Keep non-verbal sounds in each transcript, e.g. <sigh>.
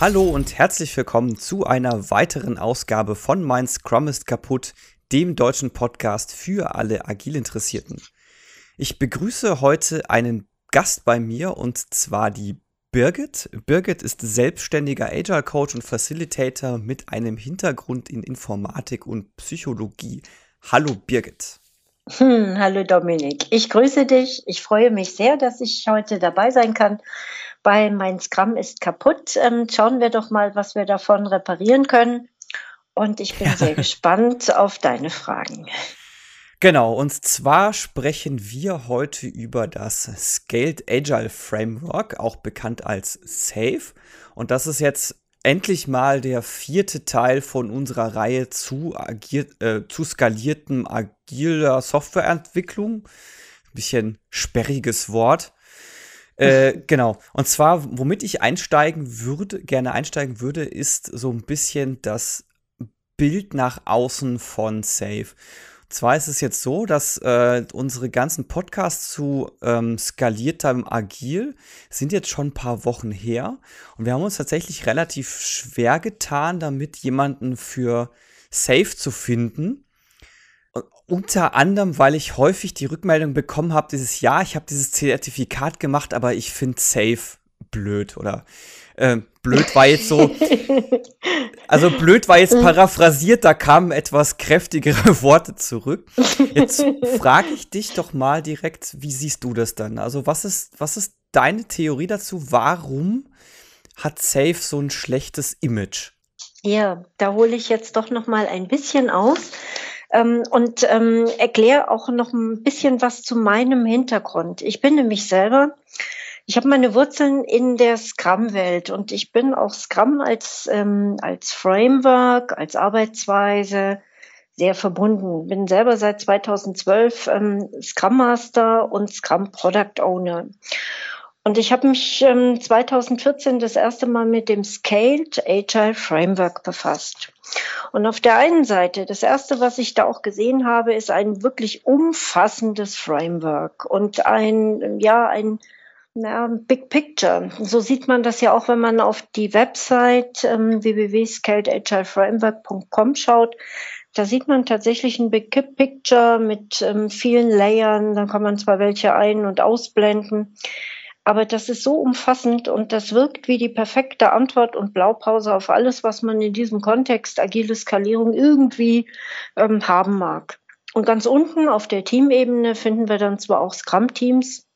Hallo und herzlich willkommen zu einer weiteren Ausgabe von Mein Scrum ist kaputt, dem deutschen Podcast für alle Agil-Interessierten. Ich begrüße heute einen Gast bei mir und zwar die Birgit. Birgit ist selbstständiger Agile Coach und Facilitator mit einem Hintergrund in Informatik und Psychologie. Hallo Birgit. Hm, hallo Dominik, ich grüße dich. Ich freue mich sehr, dass ich heute dabei sein kann bei Mein Scrum ist kaputt. Ähm, schauen wir doch mal, was wir davon reparieren können. Und ich bin ja. sehr gespannt auf deine Fragen. Genau, und zwar sprechen wir heute über das Scaled Agile Framework, auch bekannt als SAFE. Und das ist jetzt endlich mal der vierte Teil von unserer Reihe zu, agil, äh, zu skaliertem agiler Softwareentwicklung. Ein bisschen sperriges Wort. <laughs> Äh, genau. Und zwar, womit ich einsteigen würde, gerne einsteigen würde, ist so ein bisschen das Bild nach außen von Safe. Und zwar ist es jetzt so, dass äh, unsere ganzen Podcasts zu ähm, skaliertem Agil sind jetzt schon ein paar Wochen her. Und wir haben uns tatsächlich relativ schwer getan, damit jemanden für Safe zu finden unter anderem, weil ich häufig die Rückmeldung bekommen habe, dieses Jahr, ich habe dieses Zertifikat gemacht, aber ich finde Safe blöd oder äh, blöd war jetzt so, <laughs> also blöd war jetzt paraphrasiert, da kamen etwas kräftigere <laughs> Worte zurück. Jetzt frage ich dich doch mal direkt, wie siehst du das dann? Also was ist, was ist deine Theorie dazu? Warum hat Safe so ein schlechtes Image? Ja, da hole ich jetzt doch noch mal ein bisschen aus ähm, und ähm, erkläre auch noch ein bisschen was zu meinem Hintergrund. Ich bin nämlich selber, ich habe meine Wurzeln in der Scrum-Welt und ich bin auch Scrum als, ähm, als Framework, als Arbeitsweise sehr verbunden. Bin selber seit 2012 ähm, Scrum Master und Scrum Product Owner. Und ich habe mich ähm, 2014 das erste Mal mit dem Scaled Agile Framework befasst. Und auf der einen Seite, das erste, was ich da auch gesehen habe, ist ein wirklich umfassendes Framework und ein, ja, ein ja, Big Picture. So sieht man das ja auch, wenn man auf die Website ähm, www.scaledagileframework.com schaut. Da sieht man tatsächlich ein Big Picture mit ähm, vielen Layern. Dann kann man zwar welche ein- und ausblenden. Aber das ist so umfassend und das wirkt wie die perfekte Antwort und Blaupause auf alles, was man in diesem Kontext agile Skalierung irgendwie ähm, haben mag. Und ganz unten auf der Teamebene finden wir dann zwar auch Scrum-Teams,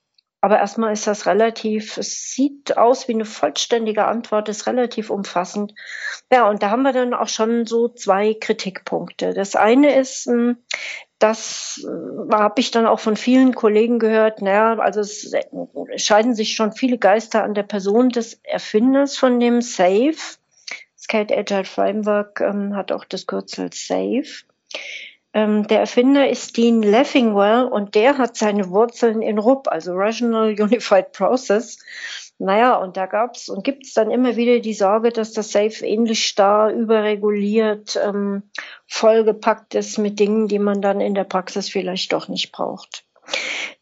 aber erstmal ist das relativ, es sieht aus wie eine vollständige Antwort, ist relativ umfassend. Ja, und da haben wir dann auch schon so zwei Kritikpunkte. Das eine ist, hm, das äh, habe ich dann auch von vielen Kollegen gehört. Naja, also es scheiden sich schon viele Geister an der Person des Erfinders von dem SAFE. Scaled Agile Framework ähm, hat auch das Kürzel SAFE. Ähm, der Erfinder ist Dean Leffingwell und der hat seine Wurzeln in RUP, also Rational Unified Process. Naja, und da gab's und gibt's dann immer wieder die Sorge, dass das Safe ähnlich starr, überreguliert, ähm, vollgepackt ist mit Dingen, die man dann in der Praxis vielleicht doch nicht braucht.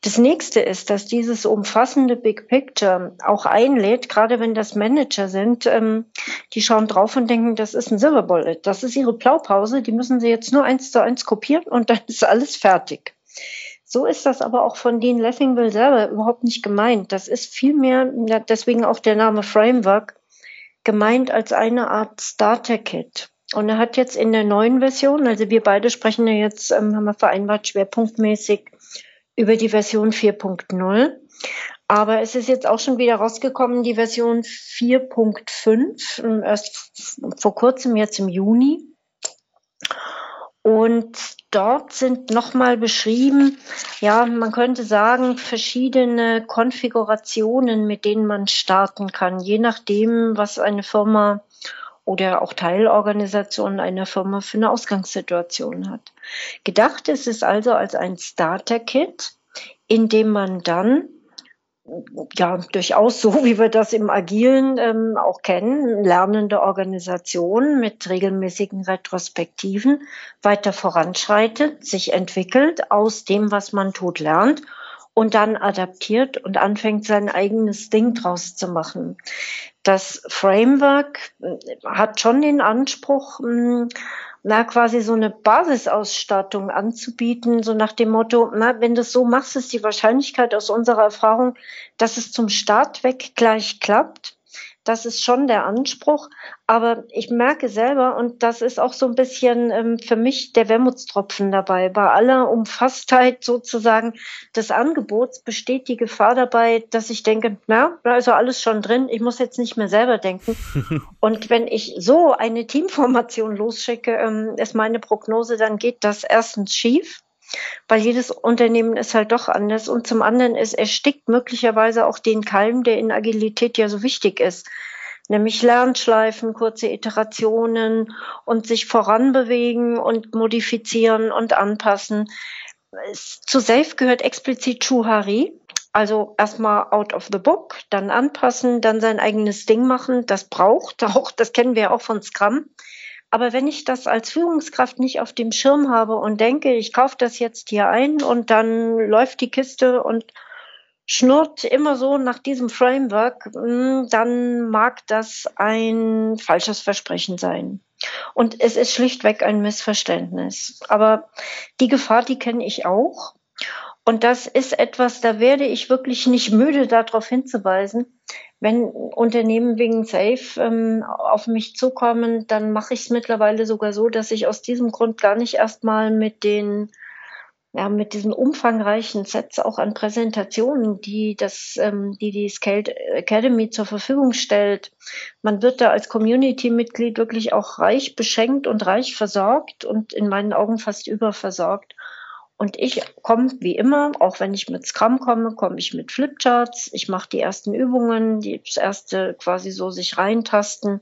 Das nächste ist, dass dieses umfassende Big Picture auch einlädt, gerade wenn das Manager sind, ähm, die schauen drauf und denken, das ist ein Silver Bullet, das ist ihre Blaupause, die müssen sie jetzt nur eins zu eins kopieren und dann ist alles fertig. So ist das aber auch von Dean Leffingwell selber überhaupt nicht gemeint. Das ist vielmehr, deswegen auch der Name Framework, gemeint als eine Art Starter-Kit. Und er hat jetzt in der neuen Version, also wir beide sprechen ja jetzt, ähm, haben wir vereinbart, schwerpunktmäßig über die Version 4.0. Aber es ist jetzt auch schon wieder rausgekommen, die Version 4.5, ähm, erst vor kurzem, jetzt im Juni. Und dort sind nochmal beschrieben, ja, man könnte sagen, verschiedene Konfigurationen, mit denen man starten kann, je nachdem, was eine Firma oder auch Teilorganisation einer Firma für eine Ausgangssituation hat. Gedacht ist es also als ein Starter-Kit, in dem man dann ja, durchaus so, wie wir das im Agilen ähm, auch kennen, lernende Organisation mit regelmäßigen Retrospektiven weiter voranschreitet, sich entwickelt, aus dem, was man tut, lernt und dann adaptiert und anfängt, sein eigenes Ding draus zu machen. Das Framework äh, hat schon den Anspruch, hm, na, quasi so eine Basisausstattung anzubieten, so nach dem Motto, na, wenn du es so machst, ist die Wahrscheinlichkeit aus unserer Erfahrung, dass es zum Start weg gleich klappt. Das ist schon der Anspruch. Aber ich merke selber, und das ist auch so ein bisschen ähm, für mich der Wermutstropfen dabei, bei aller Umfasstheit sozusagen des Angebots besteht die Gefahr dabei, dass ich denke, na, da ist ja alles schon drin, ich muss jetzt nicht mehr selber denken. <laughs> und wenn ich so eine Teamformation losschicke, ähm, ist meine Prognose, dann geht das erstens schief weil jedes Unternehmen ist halt doch anders. Und zum anderen ist, erstickt möglicherweise auch den Keim, der in Agilität ja so wichtig ist. Nämlich Lernschleifen, kurze Iterationen und sich voranbewegen und modifizieren und anpassen. Zu Safe gehört explizit Schuhari. Also erstmal out of the book, dann anpassen, dann sein eigenes Ding machen. Das braucht <laughs> auch, das kennen wir auch von Scrum. Aber wenn ich das als Führungskraft nicht auf dem Schirm habe und denke, ich kaufe das jetzt hier ein und dann läuft die Kiste und schnurrt immer so nach diesem Framework, hm, dann mag das ein falsches Versprechen sein. Und es ist schlichtweg ein Missverständnis. Aber die Gefahr, die kenne ich auch. Und das ist etwas, da werde ich wirklich nicht müde, darauf hinzuweisen. Wenn Unternehmen wegen Safe ähm, auf mich zukommen, dann mache ich es mittlerweile sogar so, dass ich aus diesem Grund gar nicht erstmal mit den ja, mit diesen umfangreichen Sets auch an Präsentationen, die das, ähm, die die Scaled Academy zur Verfügung stellt. Man wird da als Community-Mitglied wirklich auch reich beschenkt und reich versorgt und in meinen Augen fast überversorgt. Und ich komme wie immer, auch wenn ich mit Scrum komme, komme ich mit Flipcharts. Ich mache die ersten Übungen, die, das erste quasi so sich reintasten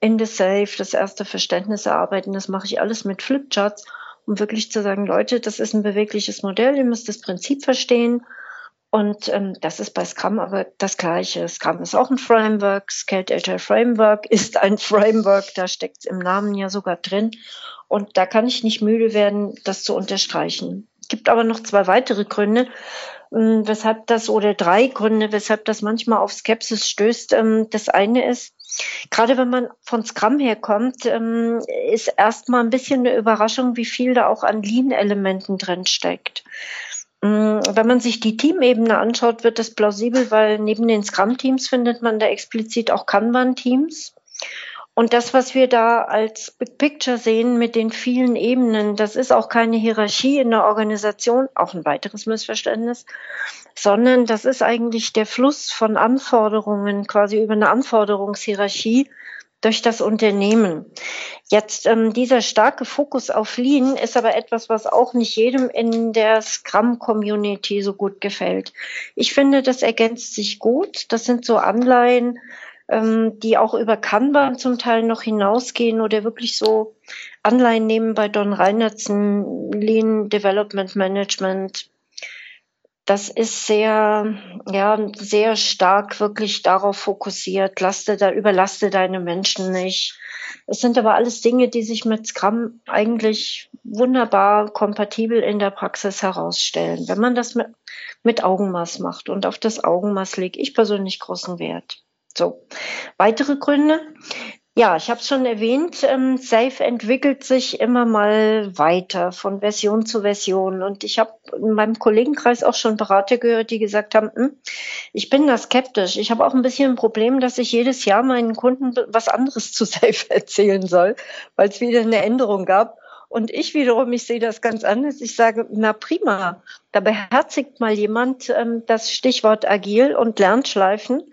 in the Safe, das erste Verständnis erarbeiten. Das mache ich alles mit Flipcharts, um wirklich zu sagen, Leute, das ist ein bewegliches Modell, ihr müsst das Prinzip verstehen. Und ähm, das ist bei Scrum aber das Gleiche. Scrum ist auch ein Framework, Scaled Agile Framework <laughs> ist ein Framework, da steckt es im Namen ja sogar drin. Und da kann ich nicht müde werden, das zu unterstreichen gibt aber noch zwei weitere Gründe, ähm, weshalb das oder drei Gründe, weshalb das manchmal auf Skepsis stößt. Ähm, das eine ist, gerade wenn man von Scrum herkommt, ähm, ist erstmal ein bisschen eine Überraschung, wie viel da auch an Lean-Elementen drin steckt. Wenn man sich die Teamebene anschaut, wird das plausibel, weil neben den Scrum-Teams findet man da explizit auch Kanban-Teams. Und das, was wir da als Big Picture sehen mit den vielen Ebenen, das ist auch keine Hierarchie in der Organisation, auch ein weiteres Missverständnis, sondern das ist eigentlich der Fluss von Anforderungen, quasi über eine Anforderungshierarchie durch das Unternehmen. Jetzt ähm, dieser starke Fokus auf Lean ist aber etwas, was auch nicht jedem in der Scrum-Community so gut gefällt. Ich finde, das ergänzt sich gut. Das sind so Anleihen ähm, die auch über Kanban zum Teil noch hinausgehen oder wirklich so Anleihen nehmen bei Don Reinertsen, Lean Development Management. Das ist sehr, ja, sehr stark wirklich darauf fokussiert. Laste da, überlaste deine Menschen nicht. Es sind aber alles Dinge, die sich mit Scrum eigentlich wunderbar kompatibel in der Praxis herausstellen, wenn man das mit, mit Augenmaß macht. Und auf das Augenmaß lege ich persönlich großen Wert. So, weitere Gründe. Ja, ich habe es schon erwähnt, ähm, Safe entwickelt sich immer mal weiter von Version zu Version. Und ich habe in meinem Kollegenkreis auch schon Berater gehört, die gesagt haben, hm, ich bin da skeptisch. Ich habe auch ein bisschen ein Problem, dass ich jedes Jahr meinen Kunden was anderes zu <laughs> Safe erzählen soll, weil es wieder eine Änderung gab. Und ich wiederum, ich sehe das ganz anders. Ich sage, na prima, da beherzigt mal jemand ähm, das Stichwort agil und Lernschleifen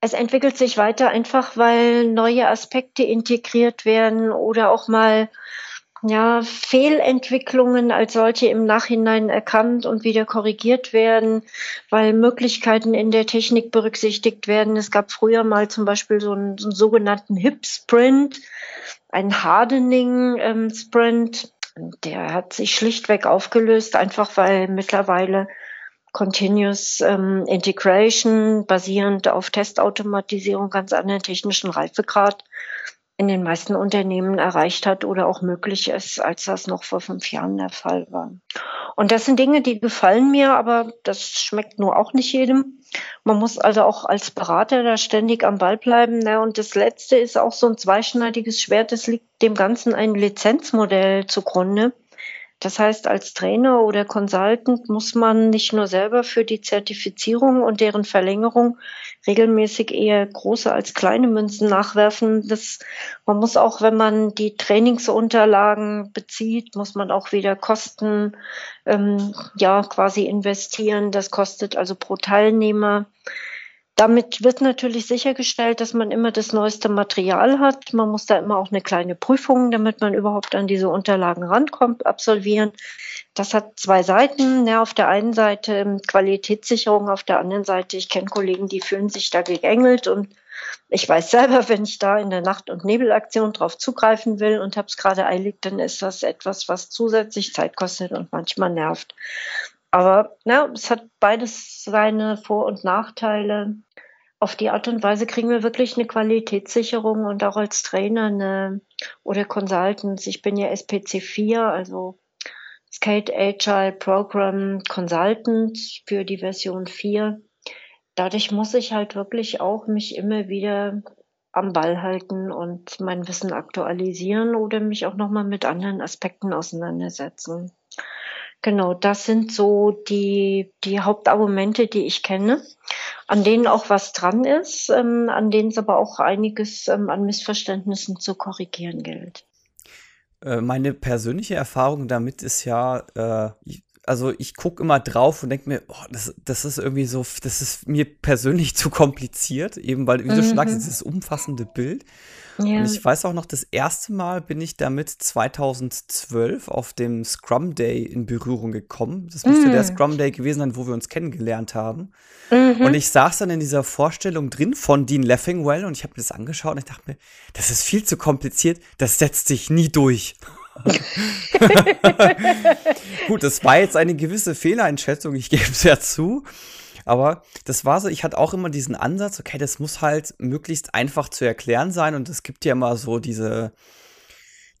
es entwickelt sich weiter einfach, weil neue Aspekte integriert werden oder auch mal ja, Fehlentwicklungen als solche im Nachhinein erkannt und wieder korrigiert werden, weil Möglichkeiten in der Technik berücksichtigt werden. Es gab früher mal zum Beispiel so einen, so einen sogenannten Hip-Sprint, ein Hardening-Sprint. Ähm, der hat sich schlichtweg aufgelöst, einfach weil mittlerweile Continuous ähm, Integration basierend auf Testautomatisierung ganz anderen technischen Reifegrad in den meisten Unternehmen erreicht hat oder auch möglich ist, als das noch vor fünf Jahren der Fall war. Und das sind Dinge, die gefallen mir, aber das schmeckt nur auch nicht jedem. Man muss also auch als Berater da ständig am Ball bleiben. Ne? Und das Letzte ist auch so ein zweischneidiges Schwert. Es liegt dem Ganzen ein Lizenzmodell zugrunde. Das heißt, als Trainer oder Consultant muss man nicht nur selber für die Zertifizierung und deren Verlängerung regelmäßig eher große als kleine Münzen nachwerfen. Das, man muss auch, wenn man die Trainingsunterlagen bezieht, muss man auch wieder Kosten, ähm, ja, quasi investieren. Das kostet also pro Teilnehmer damit wird natürlich sichergestellt, dass man immer das neueste Material hat. Man muss da immer auch eine kleine Prüfung, damit man überhaupt an diese Unterlagen rankommt, absolvieren. Das hat zwei Seiten. Ja, auf der einen Seite ähm, Qualitätssicherung, auf der anderen Seite, ich kenne Kollegen, die fühlen sich da gegängelt und ich weiß selber, <laughs> wenn ich da in der Nacht- und Nebelaktion drauf zugreifen will und habe es gerade eilig, dann ist das etwas, was zusätzlich Zeit kostet und manchmal nervt. Aber ja, es hat beides seine Vor- und Nachteile. Auf die Art und Weise kriegen wir wirklich eine Qualitätssicherung und auch als Trainer eine, oder Consultants. Ich bin ja SPC 4, also Skate Agile Program Consultant für die Version 4. Dadurch muss ich halt wirklich auch mich immer wieder am Ball halten und mein Wissen aktualisieren oder mich auch nochmal mit anderen Aspekten auseinandersetzen. Genau, das sind so die, die Hauptargumente, die ich kenne, an denen auch was dran ist, ähm, an denen es aber auch einiges ähm, an Missverständnissen zu korrigieren gilt. Äh, meine persönliche Erfahrung damit ist ja, äh, also ich gucke immer drauf und denke mir, oh, das, das ist irgendwie so, das ist mir persönlich <laughs> zu kompliziert, eben weil, wie du schon sagst, mhm. dieses umfassende Bild. Ja. Und ich weiß auch noch, das erste Mal bin ich damit 2012 auf dem Scrum Day in Berührung gekommen. Das müsste mm. der Scrum Day gewesen sein, wo wir uns kennengelernt haben. Mhm. Und ich saß dann in dieser Vorstellung drin von Dean Leffingwell und ich habe mir das angeschaut und ich dachte mir, das ist viel zu kompliziert, das setzt sich nie durch. <laughs> Gut, das war jetzt eine gewisse Fehleinschätzung, ich gebe es ja zu. Aber das war so, ich hatte auch immer diesen Ansatz, okay, das muss halt möglichst einfach zu erklären sein und es gibt ja immer so diese,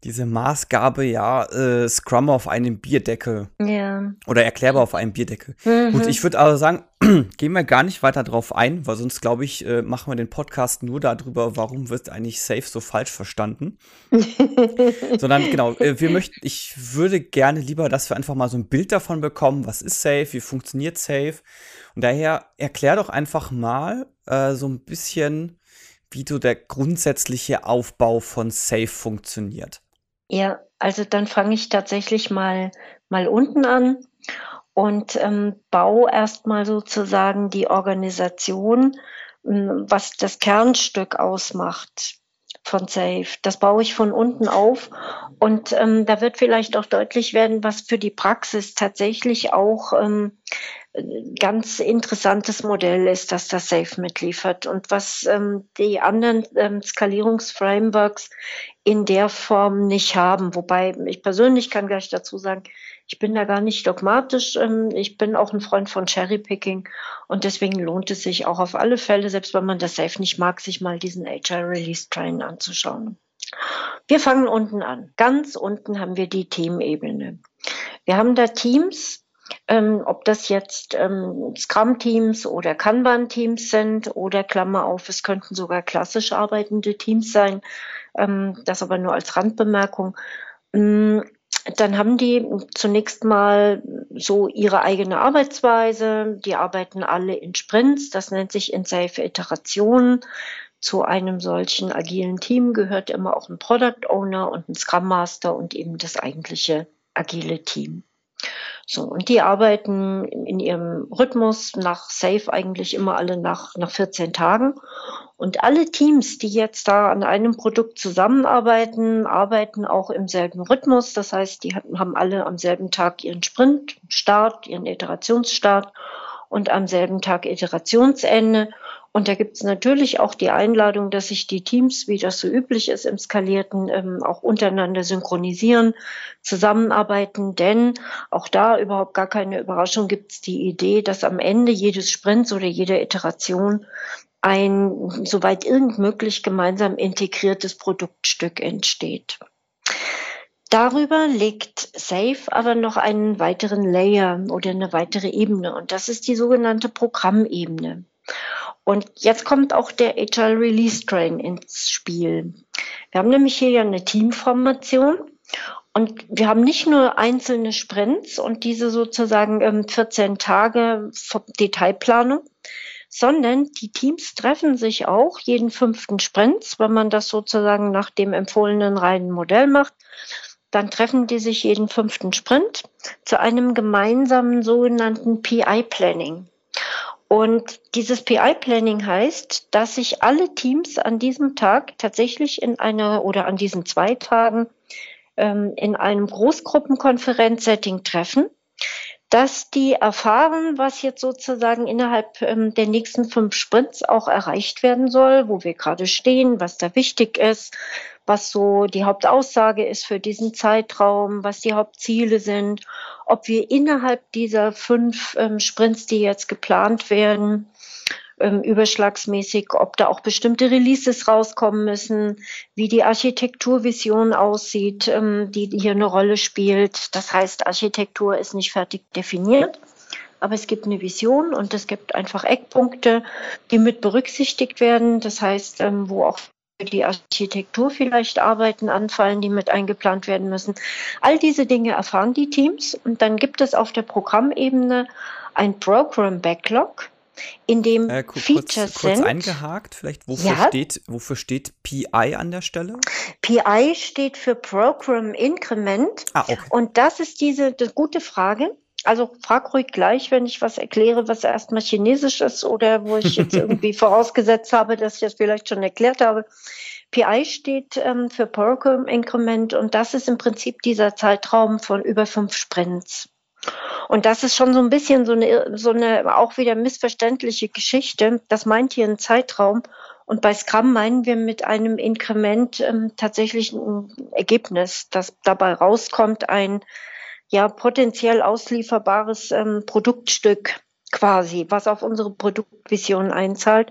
diese Maßgabe, ja, äh, Scrum auf einem Bierdeckel. Ja. Oder erklärbar auf einem Bierdeckel. Mhm. Gut, ich würde aber sagen, <clears throat> gehen wir gar nicht weiter drauf ein, weil sonst, glaube ich, äh, machen wir den Podcast nur darüber, warum wird eigentlich Safe so falsch verstanden. <laughs> Sondern genau, äh, wir möchten, ich würde gerne lieber, dass wir einfach mal so ein Bild davon bekommen, was ist Safe, wie funktioniert Safe und daher erklär doch einfach mal äh, so ein bisschen, wie so der grundsätzliche Aufbau von Safe funktioniert. Ja, also dann fange ich tatsächlich mal, mal unten an und ähm, baue erstmal sozusagen die Organisation, ähm, was das Kernstück ausmacht von Safe. Das baue ich von unten auf und ähm, da wird vielleicht auch deutlich werden, was für die Praxis tatsächlich auch ähm, ganz interessantes Modell ist, dass das Safe mitliefert und was ähm, die anderen ähm, Skalierungsframeworks in der Form nicht haben. Wobei ich persönlich kann gleich dazu sagen, ich bin da gar nicht dogmatisch. Ähm, ich bin auch ein Freund von Cherrypicking und deswegen lohnt es sich auch auf alle Fälle, selbst wenn man das Safe nicht mag, sich mal diesen HR Release Train anzuschauen. Wir fangen unten an. Ganz unten haben wir die Teamebene. Wir haben da Teams, ähm, ob das jetzt ähm, Scrum-Teams oder Kanban-Teams sind oder Klammer auf, es könnten sogar klassisch arbeitende Teams sein, ähm, das aber nur als Randbemerkung. Ähm, dann haben die zunächst mal so ihre eigene Arbeitsweise. Die arbeiten alle in Sprints. Das nennt sich in Safe Iterationen. Zu einem solchen agilen Team gehört immer auch ein Product Owner und ein Scrum Master und eben das eigentliche agile Team. So, und die arbeiten in ihrem Rhythmus nach Safe eigentlich immer alle nach, nach 14 Tagen. Und alle Teams, die jetzt da an einem Produkt zusammenarbeiten, arbeiten auch im selben Rhythmus. Das heißt, die haben alle am selben Tag ihren Sprintstart, ihren Iterationsstart und am selben Tag Iterationsende. Und da gibt es natürlich auch die Einladung, dass sich die Teams, wie das so üblich ist im Skalierten, ähm, auch untereinander synchronisieren, zusammenarbeiten. Denn auch da überhaupt gar keine Überraschung gibt es die Idee, dass am Ende jedes Sprints oder jeder Iteration ein, soweit irgend möglich, gemeinsam integriertes Produktstück entsteht. Darüber legt Safe aber noch einen weiteren Layer oder eine weitere Ebene und das ist die sogenannte Programmebene. Und jetzt kommt auch der Agile Release Train ins Spiel. Wir haben nämlich hier ja eine Teamformation und wir haben nicht nur einzelne Sprints und diese sozusagen 14 ähm, Tage Detailplanung, sondern die Teams treffen sich auch jeden fünften Sprint, wenn man das sozusagen nach dem empfohlenen reinen Modell macht. Dann treffen die sich jeden fünften Sprint zu einem gemeinsamen sogenannten PI-Planning. Und dieses PI-Planning heißt, dass sich alle Teams an diesem Tag tatsächlich in einer oder an diesen zwei Tagen ähm, in einem Großgruppenkonferenzsetting treffen dass die erfahren, was jetzt sozusagen innerhalb ähm, der nächsten fünf Sprints auch erreicht werden soll, wo wir gerade stehen, was da wichtig ist, was so die Hauptaussage ist für diesen Zeitraum, was die Hauptziele sind, ob wir innerhalb dieser fünf ähm, Sprints, die jetzt geplant werden, ähm, überschlagsmäßig, ob da auch bestimmte Releases rauskommen müssen, wie die Architekturvision aussieht, ähm, die hier eine Rolle spielt. Das heißt, Architektur ist nicht fertig definiert. Aber es gibt eine Vision und es gibt einfach Eckpunkte, die mit berücksichtigt werden. Das heißt, ähm, wo auch für die Architektur vielleicht Arbeiten anfallen, die mit eingeplant werden müssen. All diese Dinge erfahren die Teams und dann gibt es auf der Programmebene ein Program Backlog, in dem äh, kurz, Features kurz sind. eingehakt, vielleicht, wofür, ja. steht, wofür steht PI an der Stelle? PI steht für Program Increment. Ah, okay. Und das ist diese das gute Frage. Also frag ruhig gleich, wenn ich was erkläre, was erstmal chinesisch ist oder wo ich jetzt <laughs> irgendwie vorausgesetzt habe, dass ich das vielleicht schon erklärt habe. PI steht ähm, für Program Increment und das ist im Prinzip dieser Zeitraum von über fünf Sprints. Und das ist schon so ein bisschen so eine, so eine auch wieder missverständliche Geschichte. Das meint hier einen Zeitraum. Und bei Scrum meinen wir mit einem Inkrement ähm, tatsächlich ein Ergebnis, das dabei rauskommt, ein ja potenziell auslieferbares ähm, Produktstück quasi, was auf unsere Produktvision einzahlt.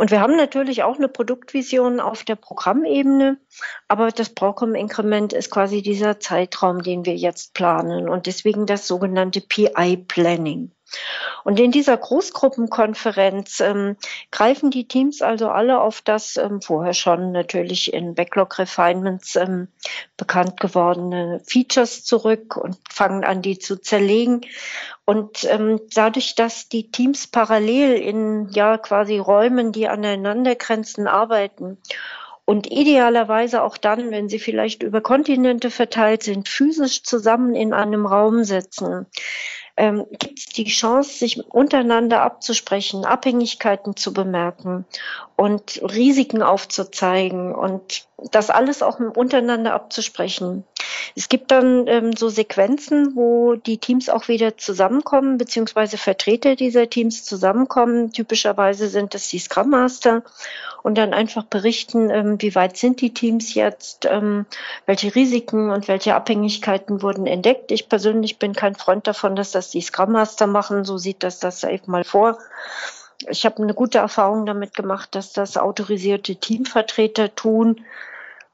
Und wir haben natürlich auch eine Produktvision auf der Programmebene, aber das Broadcom-Inkrement ist quasi dieser Zeitraum, den wir jetzt planen und deswegen das sogenannte PI-Planning. Und in dieser Großgruppenkonferenz ähm, greifen die Teams also alle auf das ähm, vorher schon natürlich in Backlog Refinements ähm, bekannt gewordene Features zurück und fangen an, die zu zerlegen. Und ähm, dadurch, dass die Teams parallel in ja quasi Räumen, die aneinander grenzen, arbeiten und idealerweise auch dann, wenn sie vielleicht über Kontinente verteilt sind, physisch zusammen in einem Raum sitzen, ähm, gibt es die Chance, sich untereinander abzusprechen, Abhängigkeiten zu bemerken und Risiken aufzuzeigen und das alles auch untereinander abzusprechen. Es gibt dann ähm, so Sequenzen, wo die Teams auch wieder zusammenkommen, beziehungsweise Vertreter dieser Teams zusammenkommen. Typischerweise sind es die Scrum Master und dann einfach berichten, ähm, wie weit sind die Teams jetzt, ähm, welche Risiken und welche Abhängigkeiten wurden entdeckt. Ich persönlich bin kein Freund davon, dass das die Scrum Master machen. So sieht das das Safe mal vor. Ich habe eine gute Erfahrung damit gemacht, dass das autorisierte Teamvertreter tun.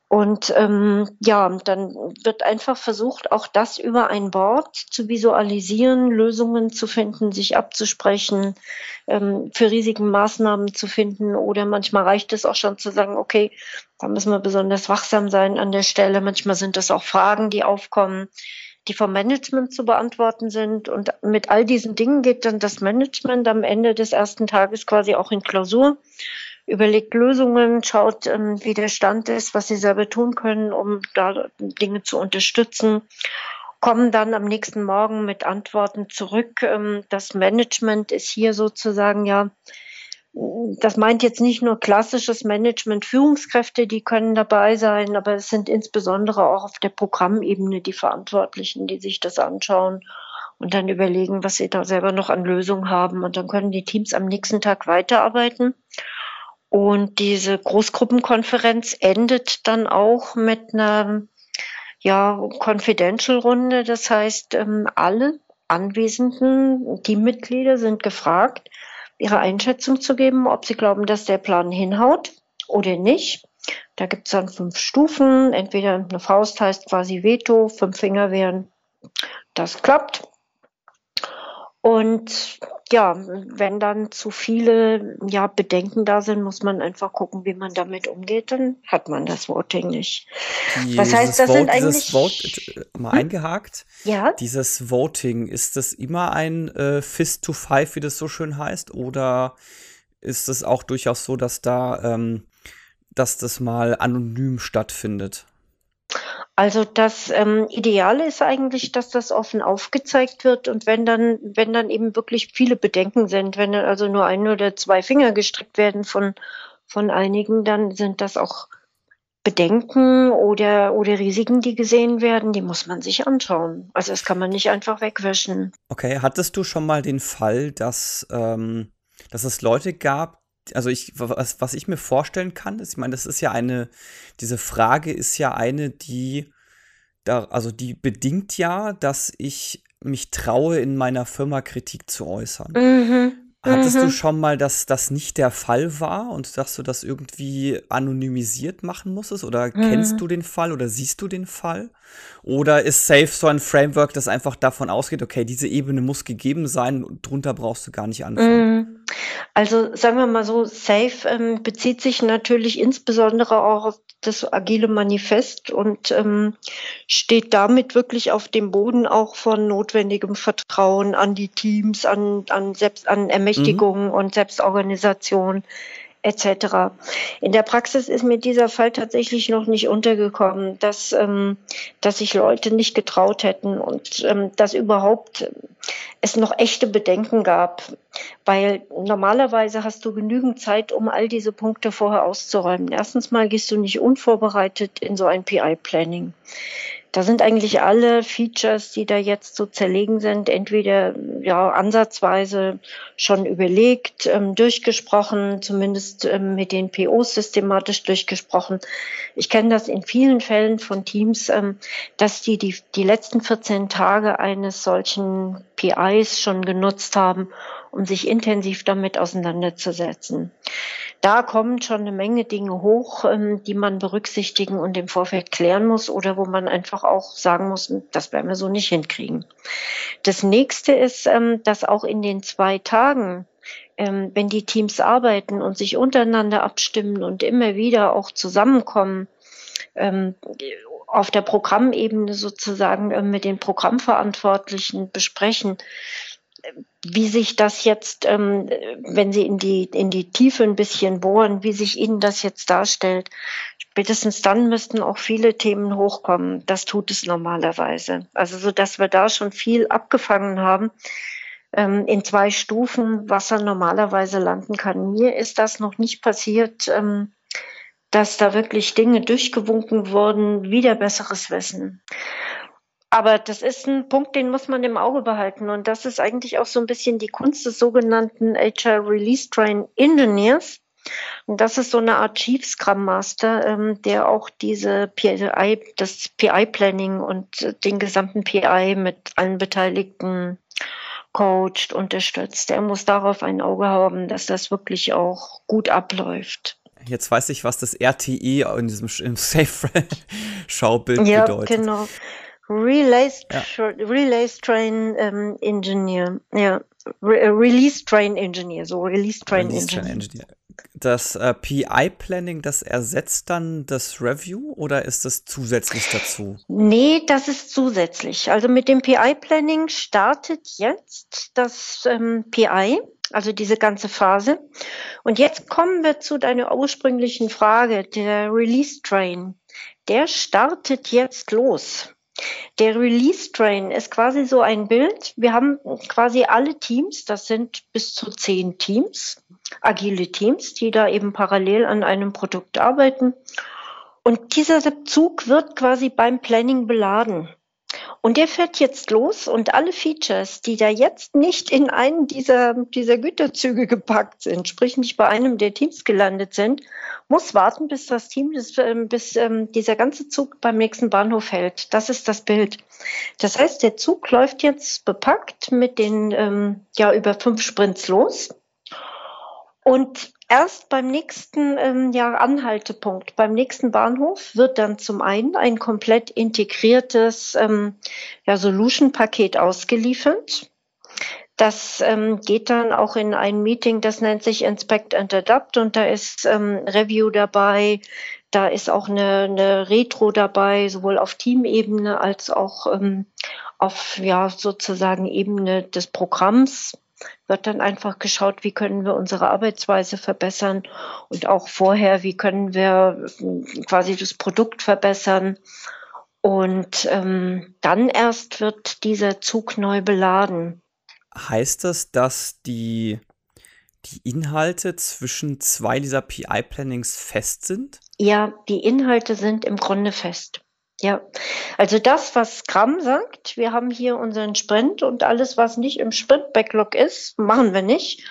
Und ähm, ja, dann wird einfach versucht, auch das über ein Board zu visualisieren, Lösungen zu finden, sich abzusprechen, ähm, für Risiken Maßnahmen zu finden. Oder manchmal reicht es auch schon zu sagen, okay, da müssen wir besonders wachsam sein an der Stelle. Manchmal sind das auch Fragen, die aufkommen, die vom Management zu beantworten sind. Und mit all diesen Dingen geht dann das Management am Ende des ersten Tages quasi auch in Klausur überlegt Lösungen, schaut, ähm, wie der Stand ist, was sie selber tun können, um da Dinge zu unterstützen, kommen dann am nächsten Morgen mit Antworten zurück. Ähm, das Management ist hier sozusagen ja, das meint jetzt nicht nur klassisches Management, Führungskräfte, die können dabei sein, aber es sind insbesondere auch auf der Programmebene die Verantwortlichen, die sich das anschauen und dann überlegen, was sie da selber noch an Lösungen haben. Und dann können die Teams am nächsten Tag weiterarbeiten. Und diese Großgruppenkonferenz endet dann auch mit einer ja, Confidential-Runde. Das heißt, ähm, alle anwesenden Teammitglieder sind gefragt, ihre Einschätzung zu geben, ob sie glauben, dass der Plan hinhaut oder nicht. Da gibt es dann fünf Stufen. Entweder eine Faust heißt quasi Veto, fünf Finger wären, das klappt. Und ja, wenn dann zu viele ja, Bedenken da sind, muss man einfach gucken, wie man damit umgeht, dann hat man das Voting nicht. Dieses das heißt, das Vote, sind eigentlich Vote, äh, mal hm? eingehakt. Ja. Dieses Voting, ist das immer ein äh, Fist to Five, wie das so schön heißt, oder ist es auch durchaus so, dass da, ähm, dass das mal anonym stattfindet? Also das ähm, Ideale ist eigentlich, dass das offen aufgezeigt wird und wenn dann, wenn dann eben wirklich viele Bedenken sind, wenn dann also nur ein oder zwei Finger gestreckt werden von, von einigen, dann sind das auch Bedenken oder, oder Risiken, die gesehen werden, die muss man sich anschauen. Also das kann man nicht einfach wegwischen. Okay, hattest du schon mal den Fall, dass, ähm, dass es Leute gab, also ich, was, was ich mir vorstellen kann, ist, ich meine, das ist ja eine, diese Frage ist ja eine, die da, also die bedingt ja, dass ich mich traue, in meiner Firma Kritik zu äußern. Mhm. Hattest mhm. du schon mal, dass das nicht der Fall war und dass du das irgendwie anonymisiert machen musstest? Oder mhm. kennst du den Fall oder siehst du den Fall? Oder ist Safe so ein Framework, das einfach davon ausgeht, okay, diese Ebene muss gegeben sein und drunter brauchst du gar nicht anfangen? Also sagen wir mal so, Safe ähm, bezieht sich natürlich insbesondere auch auf das agile Manifest und ähm, steht damit wirklich auf dem Boden auch von notwendigem Vertrauen an die Teams, an, an, Selbst, an Ermächtigung mhm. und Selbstorganisation etc. In der Praxis ist mir dieser Fall tatsächlich noch nicht untergekommen, dass, ähm, dass sich Leute nicht getraut hätten und ähm, dass überhaupt es noch echte Bedenken gab. Weil normalerweise hast du genügend Zeit, um all diese Punkte vorher auszuräumen. Erstens mal gehst du nicht unvorbereitet in so ein PI-Planning. Da sind eigentlich alle Features, die da jetzt so zerlegen sind, entweder ja ansatzweise schon überlegt, ähm, durchgesprochen, zumindest ähm, mit den POs systematisch durchgesprochen. Ich kenne das in vielen Fällen von Teams, ähm, dass die, die die letzten 14 Tage eines solchen PIs schon genutzt haben, um sich intensiv damit auseinanderzusetzen da kommen schon eine Menge Dinge hoch, ähm, die man berücksichtigen und im Vorfeld klären muss oder wo man einfach auch sagen muss, das werden wir so nicht hinkriegen. Das nächste ist, ähm, dass auch in den zwei Tagen ähm, wenn die Teams arbeiten und sich untereinander abstimmen und immer wieder auch zusammenkommen, auf der Programmebene sozusagen mit den Programmverantwortlichen besprechen, wie sich das jetzt, ähm, wenn Sie in die, in die Tiefe ein bisschen bohren, wie sich Ihnen das jetzt darstellt. Spätestens dann müssten auch viele Themen hochkommen. Das tut es normalerweise. Also so, dass wir da schon viel abgefangen haben ähm, in zwei Stufen, was er normalerweise landen kann. Mir ist das noch nicht passiert, ähm, dass da wirklich Dinge durchgewunken wurden, wieder besseres Wissen. Aber das ist ein Punkt, den muss man im Auge behalten. Und das ist eigentlich auch so ein bisschen die Kunst des sogenannten HR Release Train Engineers. Und das ist so eine Art Chief Scrum Master, ähm, der auch diese PI, das PI-Planning und den gesamten PI mit allen Beteiligten coacht, unterstützt. Der muss darauf ein Auge haben, dass das wirklich auch gut abläuft. Jetzt weiß ich, was das RTE in diesem Safe-Schaubild ja, bedeutet. Ja, genau. Relays, ja. Train ähm, Engineer, ja. Re äh, Release Train Engineer, so Release Train Release Engineer. Train Engineer. Das äh, PI-Planning, das ersetzt dann das Review oder ist das zusätzlich dazu? Nee, das ist zusätzlich. Also mit dem PI-Planning startet jetzt das ähm, PI, also diese ganze Phase. Und jetzt kommen wir zu deiner ursprünglichen Frage, der Release Train. Der startet jetzt los. Der Release Train ist quasi so ein Bild. Wir haben quasi alle Teams, das sind bis zu zehn Teams, agile Teams, die da eben parallel an einem Produkt arbeiten. Und dieser Zug wird quasi beim Planning beladen. Und der fährt jetzt los und alle Features, die da jetzt nicht in einen dieser, dieser Güterzüge gepackt sind, sprich nicht bei einem der Teams gelandet sind, muss warten, bis das Team, bis, ähm, bis ähm, dieser ganze Zug beim nächsten Bahnhof hält. Das ist das Bild. Das heißt, der Zug läuft jetzt bepackt mit den, ähm, ja, über fünf Sprints los. Und erst beim nächsten ähm, ja, Anhaltepunkt, beim nächsten Bahnhof wird dann zum einen ein komplett integriertes ähm, ja, Solution-Paket ausgeliefert. Das ähm, geht dann auch in ein Meeting, das nennt sich Inspect and Adapt. Und da ist ähm, Review dabei, da ist auch eine, eine Retro dabei, sowohl auf Teamebene als auch ähm, auf ja sozusagen Ebene des Programms wird dann einfach geschaut, wie können wir unsere Arbeitsweise verbessern und auch vorher, wie können wir äh, quasi das Produkt verbessern. Und ähm, dann erst wird dieser Zug neu beladen. Heißt das, dass die, die Inhalte zwischen zwei dieser PI-Plannings fest sind? Ja, die Inhalte sind im Grunde fest. Ja, also das, was Scrum sagt, wir haben hier unseren Sprint und alles, was nicht im Sprint-Backlog ist, machen wir nicht.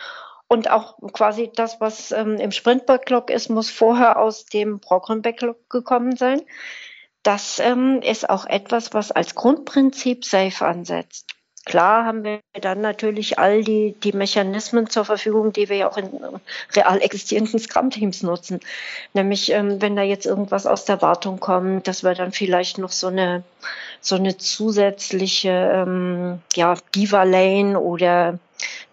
Und auch quasi das, was ähm, im Sprint-Backlog ist, muss vorher aus dem Program-Backlog gekommen sein. Das ähm, ist auch etwas, was als Grundprinzip Safe ansetzt. Klar haben wir dann natürlich all die, die Mechanismen zur Verfügung, die wir ja auch in real existierenden Scrum-Teams nutzen. Nämlich, ähm, wenn da jetzt irgendwas aus der Wartung kommt, dass wir dann vielleicht noch so eine, so eine zusätzliche ähm, ja, Diva-Lane oder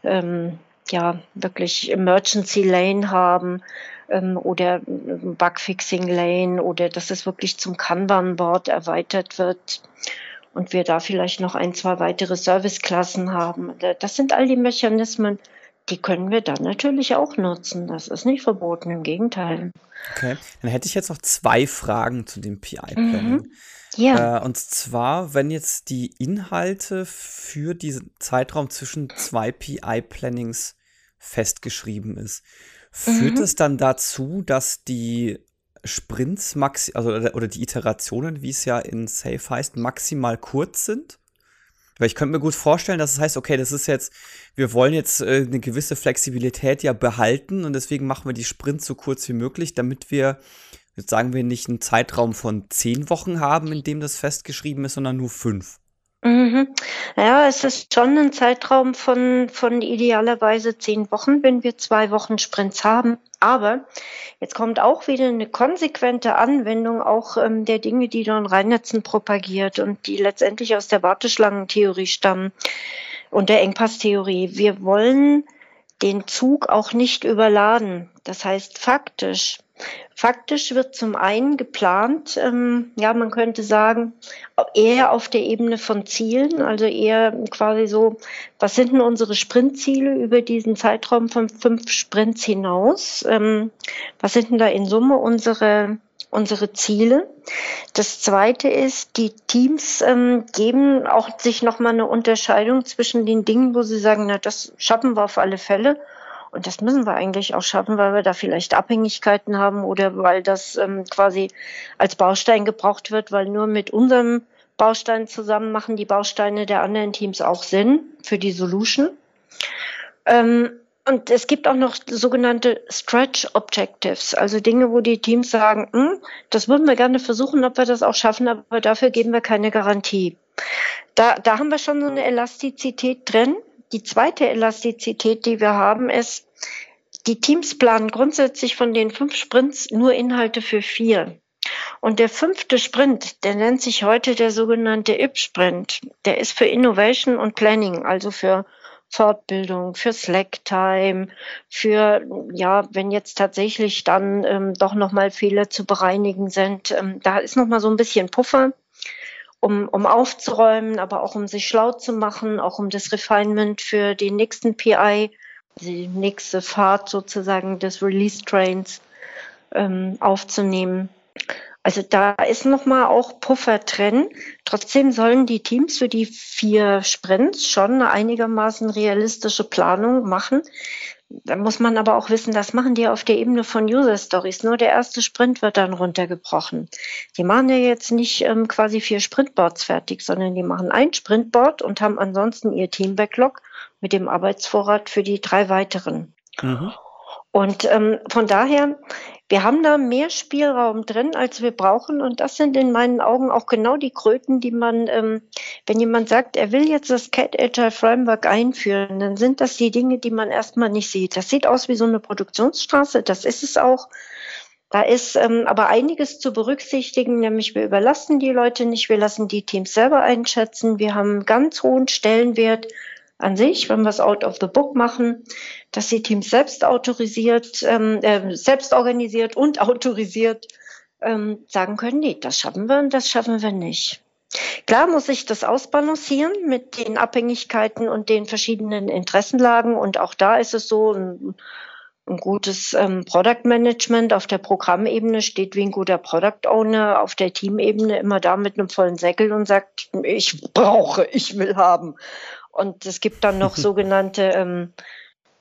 ähm, ja, wirklich Emergency Lane haben ähm, oder Bugfixing Lane oder dass es wirklich zum Kanban-Board erweitert wird und wir da vielleicht noch ein, zwei weitere Serviceklassen haben. Das sind all die Mechanismen, die können wir dann natürlich auch nutzen. Das ist nicht verboten, im Gegenteil. Okay, dann hätte ich jetzt noch zwei Fragen zu dem PI-Planning. Mhm. Ja. Äh, und zwar, wenn jetzt die Inhalte für diesen Zeitraum zwischen zwei PI-Plannings festgeschrieben ist, führt mhm. es dann dazu, dass die Sprints maxi also oder die Iterationen, wie es ja in Safe heißt, maximal kurz sind. Weil ich könnte mir gut vorstellen, dass es heißt, okay, das ist jetzt, wir wollen jetzt äh, eine gewisse Flexibilität ja behalten und deswegen machen wir die Sprints so kurz wie möglich, damit wir, jetzt sagen wir nicht einen Zeitraum von zehn Wochen haben, in dem das festgeschrieben ist, sondern nur fünf. Mhm. Ja, es ist schon ein Zeitraum von, von idealerweise zehn Wochen, wenn wir zwei Wochen Sprints haben. Aber jetzt kommt auch wieder eine konsequente Anwendung auch ähm, der Dinge, die Don Reinertsen propagiert und die letztendlich aus der Warteschlangentheorie stammen und der Engpasstheorie. Wir wollen den Zug auch nicht überladen. Das heißt, faktisch Faktisch wird zum einen geplant, ähm, ja, man könnte sagen, eher auf der Ebene von Zielen, also eher quasi so, was sind denn unsere Sprintziele über diesen Zeitraum von fünf Sprints hinaus? Ähm, was sind denn da in Summe unsere unsere Ziele. Das zweite ist, die Teams ähm, geben auch sich nochmal eine Unterscheidung zwischen den Dingen, wo sie sagen, na, das schaffen wir auf alle Fälle und das müssen wir eigentlich auch schaffen, weil wir da vielleicht Abhängigkeiten haben oder weil das ähm, quasi als Baustein gebraucht wird, weil nur mit unserem Baustein zusammen machen die Bausteine der anderen Teams auch Sinn für die Solution. Ähm, und es gibt auch noch sogenannte Stretch Objectives, also Dinge, wo die Teams sagen, hm, das würden wir gerne versuchen, ob wir das auch schaffen, aber dafür geben wir keine Garantie. Da, da haben wir schon so eine Elastizität drin. Die zweite Elastizität, die wir haben, ist, die Teams planen grundsätzlich von den fünf Sprints nur Inhalte für vier. Und der fünfte Sprint, der nennt sich heute der sogenannte IP-Sprint. Der ist für Innovation und Planning, also für Fortbildung, für Slack-Time, für, ja, wenn jetzt tatsächlich dann ähm, doch nochmal Fehler zu bereinigen sind, ähm, da ist nochmal so ein bisschen Puffer um, um aufzuräumen, aber auch um sich schlau zu machen, auch um das Refinement für den nächsten PI, die nächste Fahrt sozusagen des Release Trains ähm, aufzunehmen. Also da ist nochmal auch Puffer drin. Trotzdem sollen die Teams für die vier Sprints schon eine einigermaßen realistische Planung machen, da muss man aber auch wissen, das machen die auf der Ebene von User Stories. Nur der erste Sprint wird dann runtergebrochen. Die machen ja jetzt nicht ähm, quasi vier Sprintboards fertig, sondern die machen ein Sprintboard und haben ansonsten ihr Team-Backlog mit dem Arbeitsvorrat für die drei weiteren. Mhm. Und ähm, von daher, wir haben da mehr Spielraum drin, als wir brauchen. Und das sind in meinen Augen auch genau die Kröten, die man, ähm, wenn jemand sagt, er will jetzt das Cat Agile Framework einführen, dann sind das die Dinge, die man erstmal nicht sieht. Das sieht aus wie so eine Produktionsstraße, das ist es auch. Da ist ähm, aber einiges zu berücksichtigen, nämlich wir überlassen die Leute nicht, wir lassen die Teams selber einschätzen, wir haben einen ganz hohen Stellenwert an sich, wenn wir es out of the book machen, dass die Teams selbst autorisiert, ähm, äh, selbst organisiert und autorisiert ähm, sagen können, nee, das schaffen wir und das schaffen wir nicht. Klar muss ich das ausbalancieren mit den Abhängigkeiten und den verschiedenen Interessenlagen. Und auch da ist es so, ein, ein gutes ähm, Product Management auf der Programmebene steht wie ein guter Product Owner auf der Teamebene immer da mit einem vollen Säckel und sagt, ich brauche, ich will haben. Und es gibt dann noch <laughs> sogenannte ähm,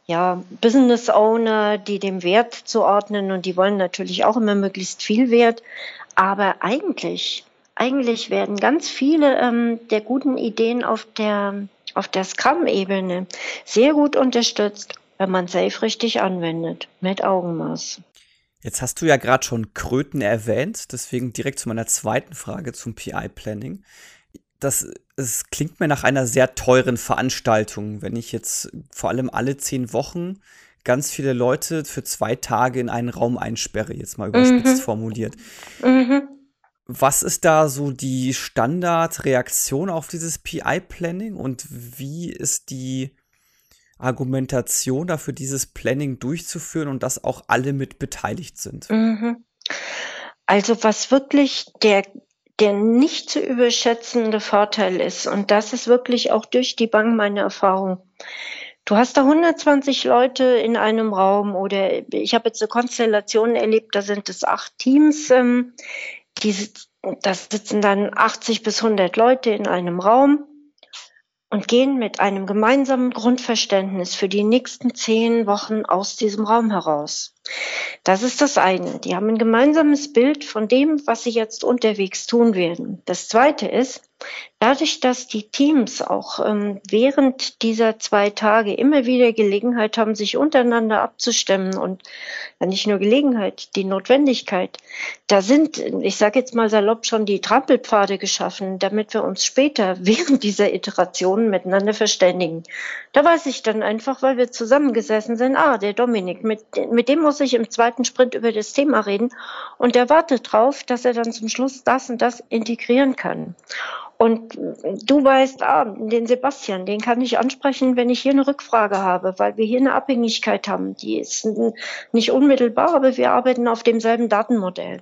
ja, Business Owner, die dem Wert zuordnen und die wollen natürlich auch immer möglichst viel Wert. Aber eigentlich, eigentlich werden ganz viele ähm, der guten Ideen auf der, auf der Scrum-Ebene sehr gut unterstützt, wenn man Safe richtig anwendet, mit Augenmaß. Jetzt hast du ja gerade schon Kröten erwähnt, deswegen direkt zu meiner zweiten Frage zum PI-Planning das es klingt mir nach einer sehr teuren Veranstaltung, wenn ich jetzt vor allem alle zehn Wochen ganz viele Leute für zwei Tage in einen Raum einsperre, jetzt mal überspitzt mhm. formuliert. Mhm. Was ist da so die Standardreaktion auf dieses PI-Planning und wie ist die Argumentation dafür, dieses Planning durchzuführen und dass auch alle mit beteiligt sind? Mhm. Also was wirklich der der nicht zu überschätzende Vorteil ist. Und das ist wirklich auch durch die Bank meine Erfahrung. Du hast da 120 Leute in einem Raum oder ich habe jetzt eine Konstellation erlebt, da sind es acht Teams, ähm, die, da sitzen dann 80 bis 100 Leute in einem Raum und gehen mit einem gemeinsamen Grundverständnis für die nächsten zehn Wochen aus diesem Raum heraus. Das ist das eine. Die haben ein gemeinsames Bild von dem, was sie jetzt unterwegs tun werden. Das zweite ist, Dadurch, dass die Teams auch ähm, während dieser zwei Tage immer wieder Gelegenheit haben, sich untereinander abzustimmen und ja, nicht nur Gelegenheit, die Notwendigkeit, da sind, ich sage jetzt mal salopp, schon die Trampelpfade geschaffen, damit wir uns später <laughs> während dieser Iterationen miteinander verständigen. Da weiß ich dann einfach, weil wir zusammengesessen sind, ah, der Dominik, mit, mit dem muss ich im zweiten Sprint über das Thema reden und der wartet drauf, dass er dann zum Schluss das und das integrieren kann. Und du weißt, ah, den Sebastian, den kann ich ansprechen, wenn ich hier eine Rückfrage habe, weil wir hier eine Abhängigkeit haben. Die ist nicht unmittelbar, aber wir arbeiten auf demselben Datenmodell.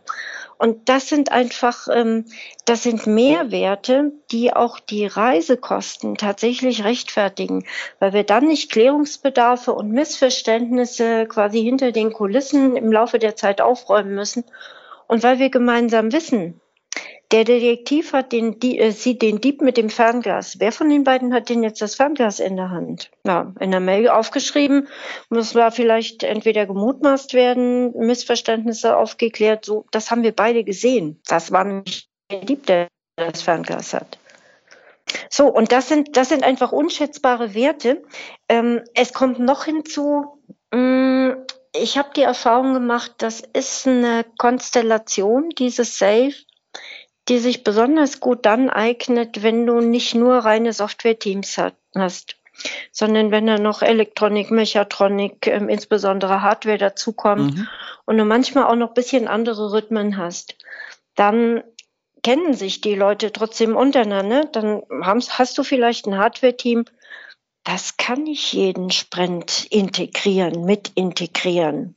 Und das sind einfach, ähm, das sind Mehrwerte, die auch die Reisekosten tatsächlich rechtfertigen, weil wir dann nicht Klärungsbedarfe und Missverständnisse quasi hinter den Kulissen im Laufe der Zeit aufräumen müssen. Und weil wir gemeinsam wissen, der Detektiv hat den, die, äh, sieht den Dieb mit dem Fernglas. Wer von den beiden hat denn jetzt das Fernglas in der Hand? Ja, in der Mail aufgeschrieben, muss war vielleicht entweder gemutmaßt werden, Missverständnisse aufgeklärt. So, das haben wir beide gesehen. Das war nicht der Dieb, der das Fernglas hat. So, und das sind, das sind einfach unschätzbare Werte. Ähm, es kommt noch hinzu, mh, mm, ich habe die Erfahrung gemacht, das ist eine Konstellation, dieses Safe, die sich besonders gut dann eignet, wenn du nicht nur reine Software-Teams hast, sondern wenn da noch Elektronik, Mechatronik, äh, insbesondere Hardware dazukommt mhm. und du manchmal auch noch ein bisschen andere Rhythmen hast, dann kennen sich die Leute trotzdem untereinander. Dann hast du vielleicht ein Hardware-Team, das kann nicht jeden Sprint integrieren, mit integrieren.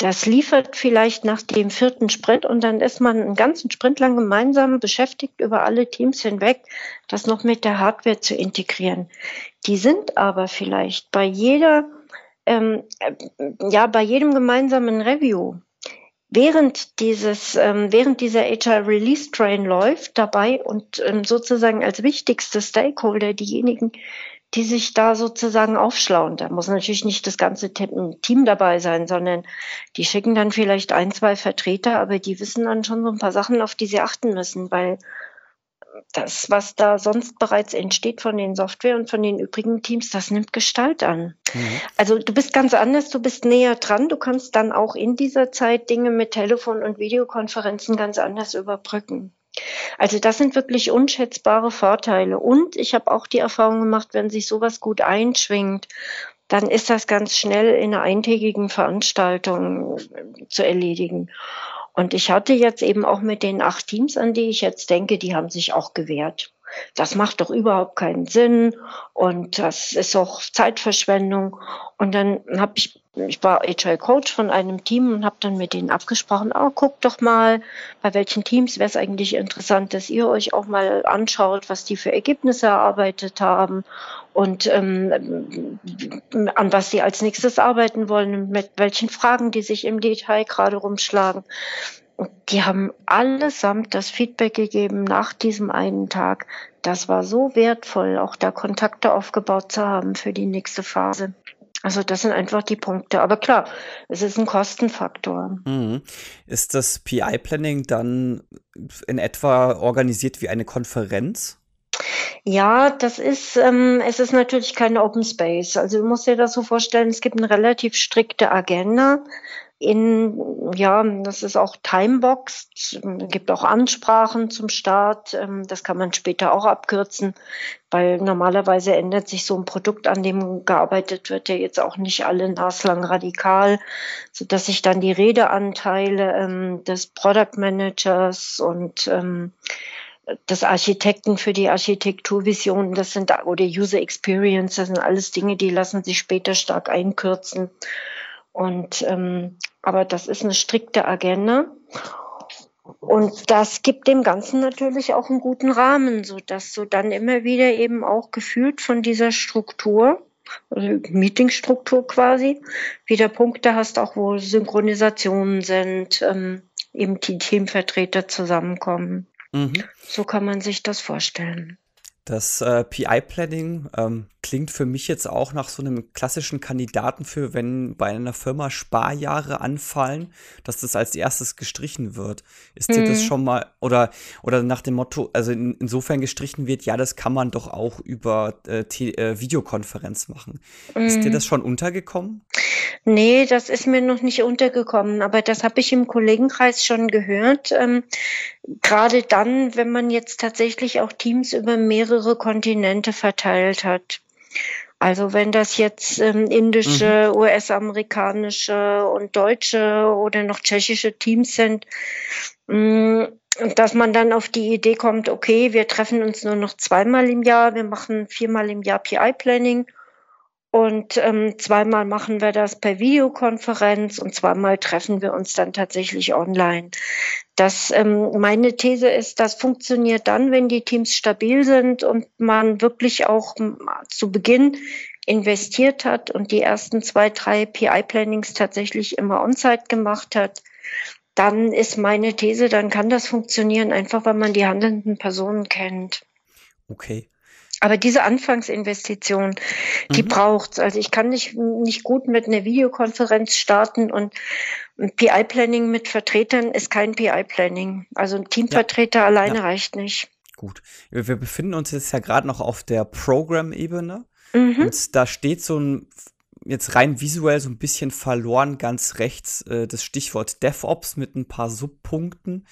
Das liefert vielleicht nach dem vierten Sprint und dann ist man einen ganzen Sprint lang gemeinsam beschäftigt über alle Teams hinweg, das noch mit der Hardware zu integrieren. Die sind aber vielleicht bei jeder, ähm, äh, ja, bei jedem gemeinsamen Review während dieses, ähm, während dieser HR Release Train läuft dabei und ähm, sozusagen als wichtigste Stakeholder diejenigen, die sich da sozusagen aufschlauen. Da muss natürlich nicht das ganze Team dabei sein, sondern die schicken dann vielleicht ein, zwei Vertreter, aber die wissen dann schon so ein paar Sachen, auf die sie achten müssen, weil das, was da sonst bereits entsteht von den Software und von den übrigen Teams, das nimmt Gestalt an. Mhm. Also du bist ganz anders, du bist näher dran, du kannst dann auch in dieser Zeit Dinge mit Telefon- und Videokonferenzen ganz anders überbrücken. Also das sind wirklich unschätzbare Vorteile. Und ich habe auch die Erfahrung gemacht, wenn sich sowas gut einschwingt, dann ist das ganz schnell in einer eintägigen Veranstaltung zu erledigen. Und ich hatte jetzt eben auch mit den acht Teams, an die ich jetzt denke, die haben sich auch gewehrt. Das macht doch überhaupt keinen Sinn und das ist auch Zeitverschwendung. Und dann habe ich, ich war Agile Coach von einem Team und habe dann mit denen abgesprochen, oh, guckt doch mal, bei welchen Teams wäre es eigentlich interessant, dass ihr euch auch mal anschaut, was die für Ergebnisse erarbeitet haben und ähm, an was sie als nächstes arbeiten wollen, mit welchen Fragen die sich im Detail gerade rumschlagen. Und die haben allesamt das Feedback gegeben nach diesem einen Tag. Das war so wertvoll, auch da Kontakte aufgebaut zu haben für die nächste Phase. Also das sind einfach die Punkte. Aber klar, es ist ein Kostenfaktor. Mhm. Ist das PI-Planning dann in etwa organisiert wie eine Konferenz? Ja, das ist, ähm, es ist natürlich kein Open Space. Also du musst dir das so vorstellen, es gibt eine relativ strikte Agenda. In, ja, das ist auch timeboxed, gibt auch Ansprachen zum Start, ähm, das kann man später auch abkürzen, weil normalerweise ändert sich so ein Produkt, an dem gearbeitet wird, ja jetzt auch nicht alle naslang radikal, so dass sich dann die Redeanteile ähm, des Product Managers und ähm, des Architekten für die Architekturvision, das sind oder User Experience, das sind alles Dinge, die lassen sich später stark einkürzen. Und ähm, aber das ist eine strikte Agenda. Und das gibt dem Ganzen natürlich auch einen guten Rahmen, so dass du dann immer wieder eben auch gefühlt von dieser Struktur, also Meetingstruktur quasi, wieder Punkte hast, auch wo Synchronisationen sind, ähm, eben die Teamvertreter zusammenkommen. Mhm. So kann man sich das vorstellen. Das äh, PI-Planning ähm, klingt für mich jetzt auch nach so einem klassischen Kandidaten für, wenn bei einer Firma Sparjahre anfallen, dass das als erstes gestrichen wird. Ist dir das mhm. schon mal, oder, oder nach dem Motto, also in, insofern gestrichen wird, ja, das kann man doch auch über äh, äh, Videokonferenz machen. Mhm. Ist dir mhm. das schon untergekommen? Nee, das ist mir noch nicht untergekommen, aber das habe ich im Kollegenkreis schon gehört. Ähm, Gerade dann, wenn man jetzt tatsächlich auch Teams über mehrere Kontinente verteilt hat. Also wenn das jetzt ähm, indische, mhm. US-amerikanische und deutsche oder noch tschechische Teams sind, mh, mm, dass man dann auf die Idee kommt, okay, wir treffen uns nur noch zweimal im Jahr, wir machen viermal im Jahr PI-Planning und ähm, zweimal machen wir das per Videokonferenz und zweimal treffen wir uns dann tatsächlich online. Das, ähm, meine These ist, das funktioniert dann, wenn die Teams stabil sind und man wirklich auch zu Beginn investiert hat und die ersten zwei, drei PI-Plannings tatsächlich immer on-site gemacht hat. Dann ist meine These, dann kann das funktionieren, einfach weil man die handelnden Personen kennt. Okay. Aber diese Anfangsinvestition, die mhm. braucht's. Also ich kann nicht, nicht gut mit einer Videokonferenz starten und PI-Planning mit Vertretern ist kein PI-Planning. Also ein Teamvertreter ja. alleine ja. reicht nicht. Gut. Wir befinden uns jetzt ja gerade noch auf der Program-Ebene. Mhm. Und da steht so ein, jetzt rein visuell so ein bisschen verloren ganz rechts äh, das Stichwort DevOps mit ein paar Subpunkten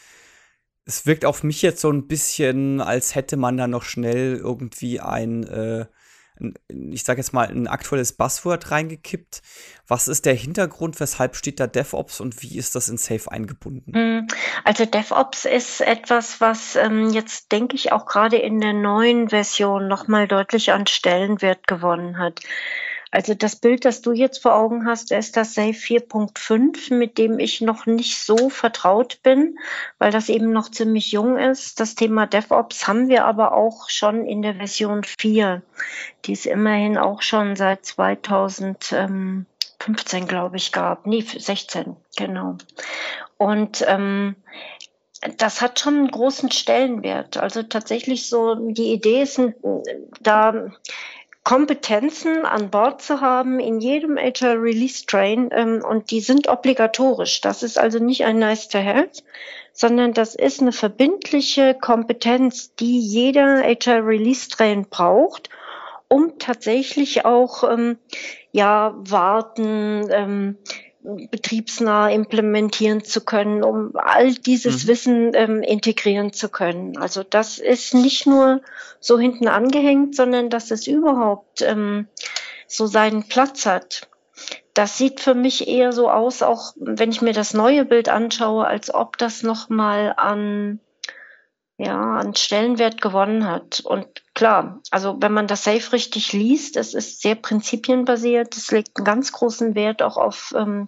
es wirkt auf mich jetzt so ein bisschen, als hätte man da noch schnell irgendwie ein, äh, ein ich sage jetzt mal, ein aktuelles Buzzword reingekippt. Was ist der Hintergrund? Weshalb steht da DevOps und wie ist das in Safe eingebunden? Hm, also DevOps ist etwas, was ähm, jetzt, denke ich, auch gerade in der neuen Version nochmal deutlich an Stellenwert gewonnen hat. Also das Bild, das du jetzt vor Augen hast, ist das Safe 4.5, mit dem ich noch nicht so vertraut bin, weil das eben noch ziemlich jung ist. Das Thema DevOps haben wir aber auch schon in der Version 4. Die es immerhin auch schon seit 2015, glaube ich, gab. Nee, 16, genau. Und ähm, das hat schon einen großen Stellenwert. Also tatsächlich so, die Idee ist, da Kompetenzen an Bord zu haben in jedem Agile Release Train ähm, und die sind obligatorisch. Das ist also nicht ein nice to have, sondern das ist eine verbindliche Kompetenz, die jeder Agile Release Train braucht, um tatsächlich auch ähm, ja warten, ähm, betriebsnah implementieren zu können, um all dieses mhm. Wissen ähm, integrieren zu können. Also das ist nicht nur so hinten angehängt, sondern dass es überhaupt ähm, so seinen Platz hat. Das sieht für mich eher so aus, auch wenn ich mir das neue Bild anschaue, als ob das nochmal an ja, an Stellenwert gewonnen hat. Und klar, also wenn man das Safe richtig liest, es ist sehr prinzipienbasiert, es legt einen ganz großen Wert auch auf ähm,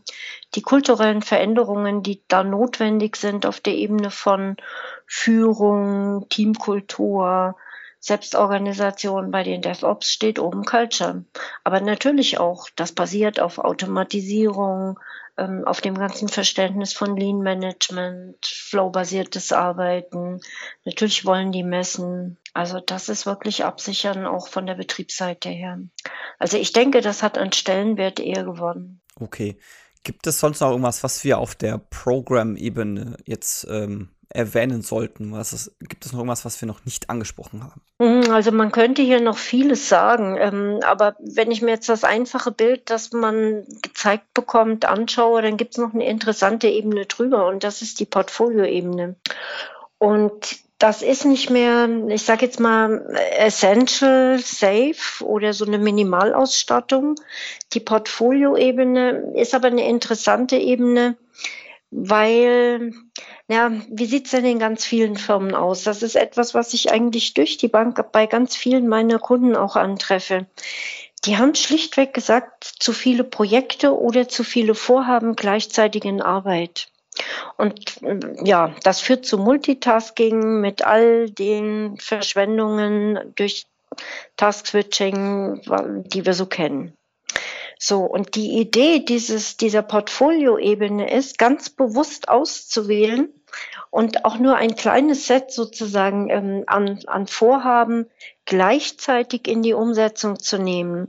die kulturellen Veränderungen, die da notwendig sind auf der Ebene von Führung, Teamkultur, Selbstorganisation bei den DevOps steht oben Culture. Aber natürlich auch, das basiert auf Automatisierung, ähm, auf dem ganzen Verständnis von Lean Management, Flow-basiertes Arbeiten. Natürlich wollen die messen. Also das ist wirklich absichern, auch von der Betriebsseite her. Also ich denke, das hat an Stellenwert eher gewonnen. Okay. Gibt es sonst noch irgendwas, was wir auf der Program-Ebene jetzt ähm, erwähnen sollten? Was ist, gibt es noch irgendwas, was wir noch nicht angesprochen haben? Mhm, also man könnte hier noch vieles sagen, ähm, aber wenn ich mir jetzt das einfache Bild, das man gezeigt bekommt, anschaue, dann gibt es noch eine interessante Ebene drüber und das ist die Portfolio-Ebene. Und das ist nicht mehr, ich sage jetzt mal, essential, safe oder so eine Minimalausstattung. Die Portfolio-Ebene ist aber eine interessante Ebene, weil, ja, wie sieht's denn in ganz vielen Firmen aus? Das ist etwas, was ich eigentlich durch die Bank bei ganz vielen meiner Kunden auch antreffe. Die haben schlichtweg gesagt, zu viele Projekte oder zu viele Vorhaben gleichzeitig in Arbeit. Und ja, das führt zu Multitasking mit all den Verschwendungen durch Task-Switching, die wir so kennen. So, und die Idee dieses, dieser Portfolioebene ist, ganz bewusst auszuwählen und auch nur ein kleines Set sozusagen ähm, an, an Vorhaben gleichzeitig in die Umsetzung zu nehmen.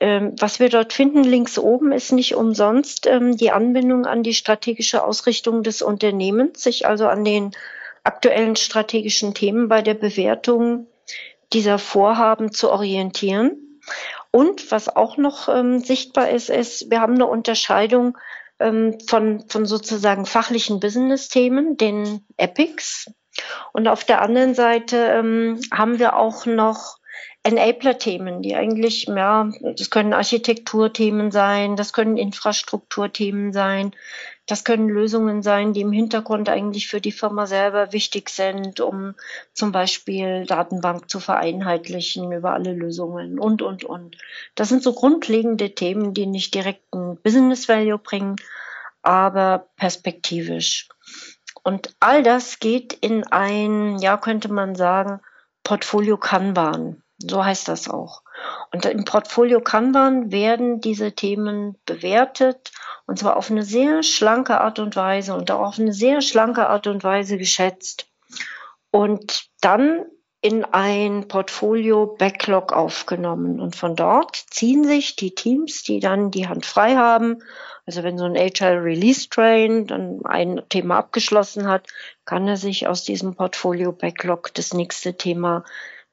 Ähm, was wir dort finden, links oben, ist nicht umsonst ähm, die Anbindung an die strategische Ausrichtung des Unternehmens, sich also an den aktuellen strategischen Themen bei der Bewertung dieser Vorhaben zu orientieren. Und was auch noch ähm, sichtbar ist, ist, wir haben eine Unterscheidung ähm, von, von sozusagen fachlichen Business-Themen, den Epics. Und auf der anderen Seite ähm, haben wir auch noch Enabler-Themen, die eigentlich, ja, das können Architekturthemen sein, das können Infrastrukturthemen sein, das können Lösungen sein, die im Hintergrund eigentlich für die Firma selber wichtig sind, um zum Beispiel Datenbank zu vereinheitlichen über alle Lösungen und, und, und. Das sind so grundlegende Themen, die nicht direkt ein Business Value bringen, aber perspektivisch. Und all das geht in ein, ja, könnte man sagen, Portfolio Kanban. So heißt das auch. Und im Portfolio Kanban werden diese Themen bewertet und zwar auf eine sehr schlanke Art und Weise und auch auf eine sehr schlanke Art und Weise geschätzt. Und dann in ein Portfolio Backlog aufgenommen. Und von dort ziehen sich die Teams, die dann die Hand frei haben. Also wenn so ein Agile Release Train dann ein Thema abgeschlossen hat, kann er sich aus diesem Portfolio Backlog das nächste Thema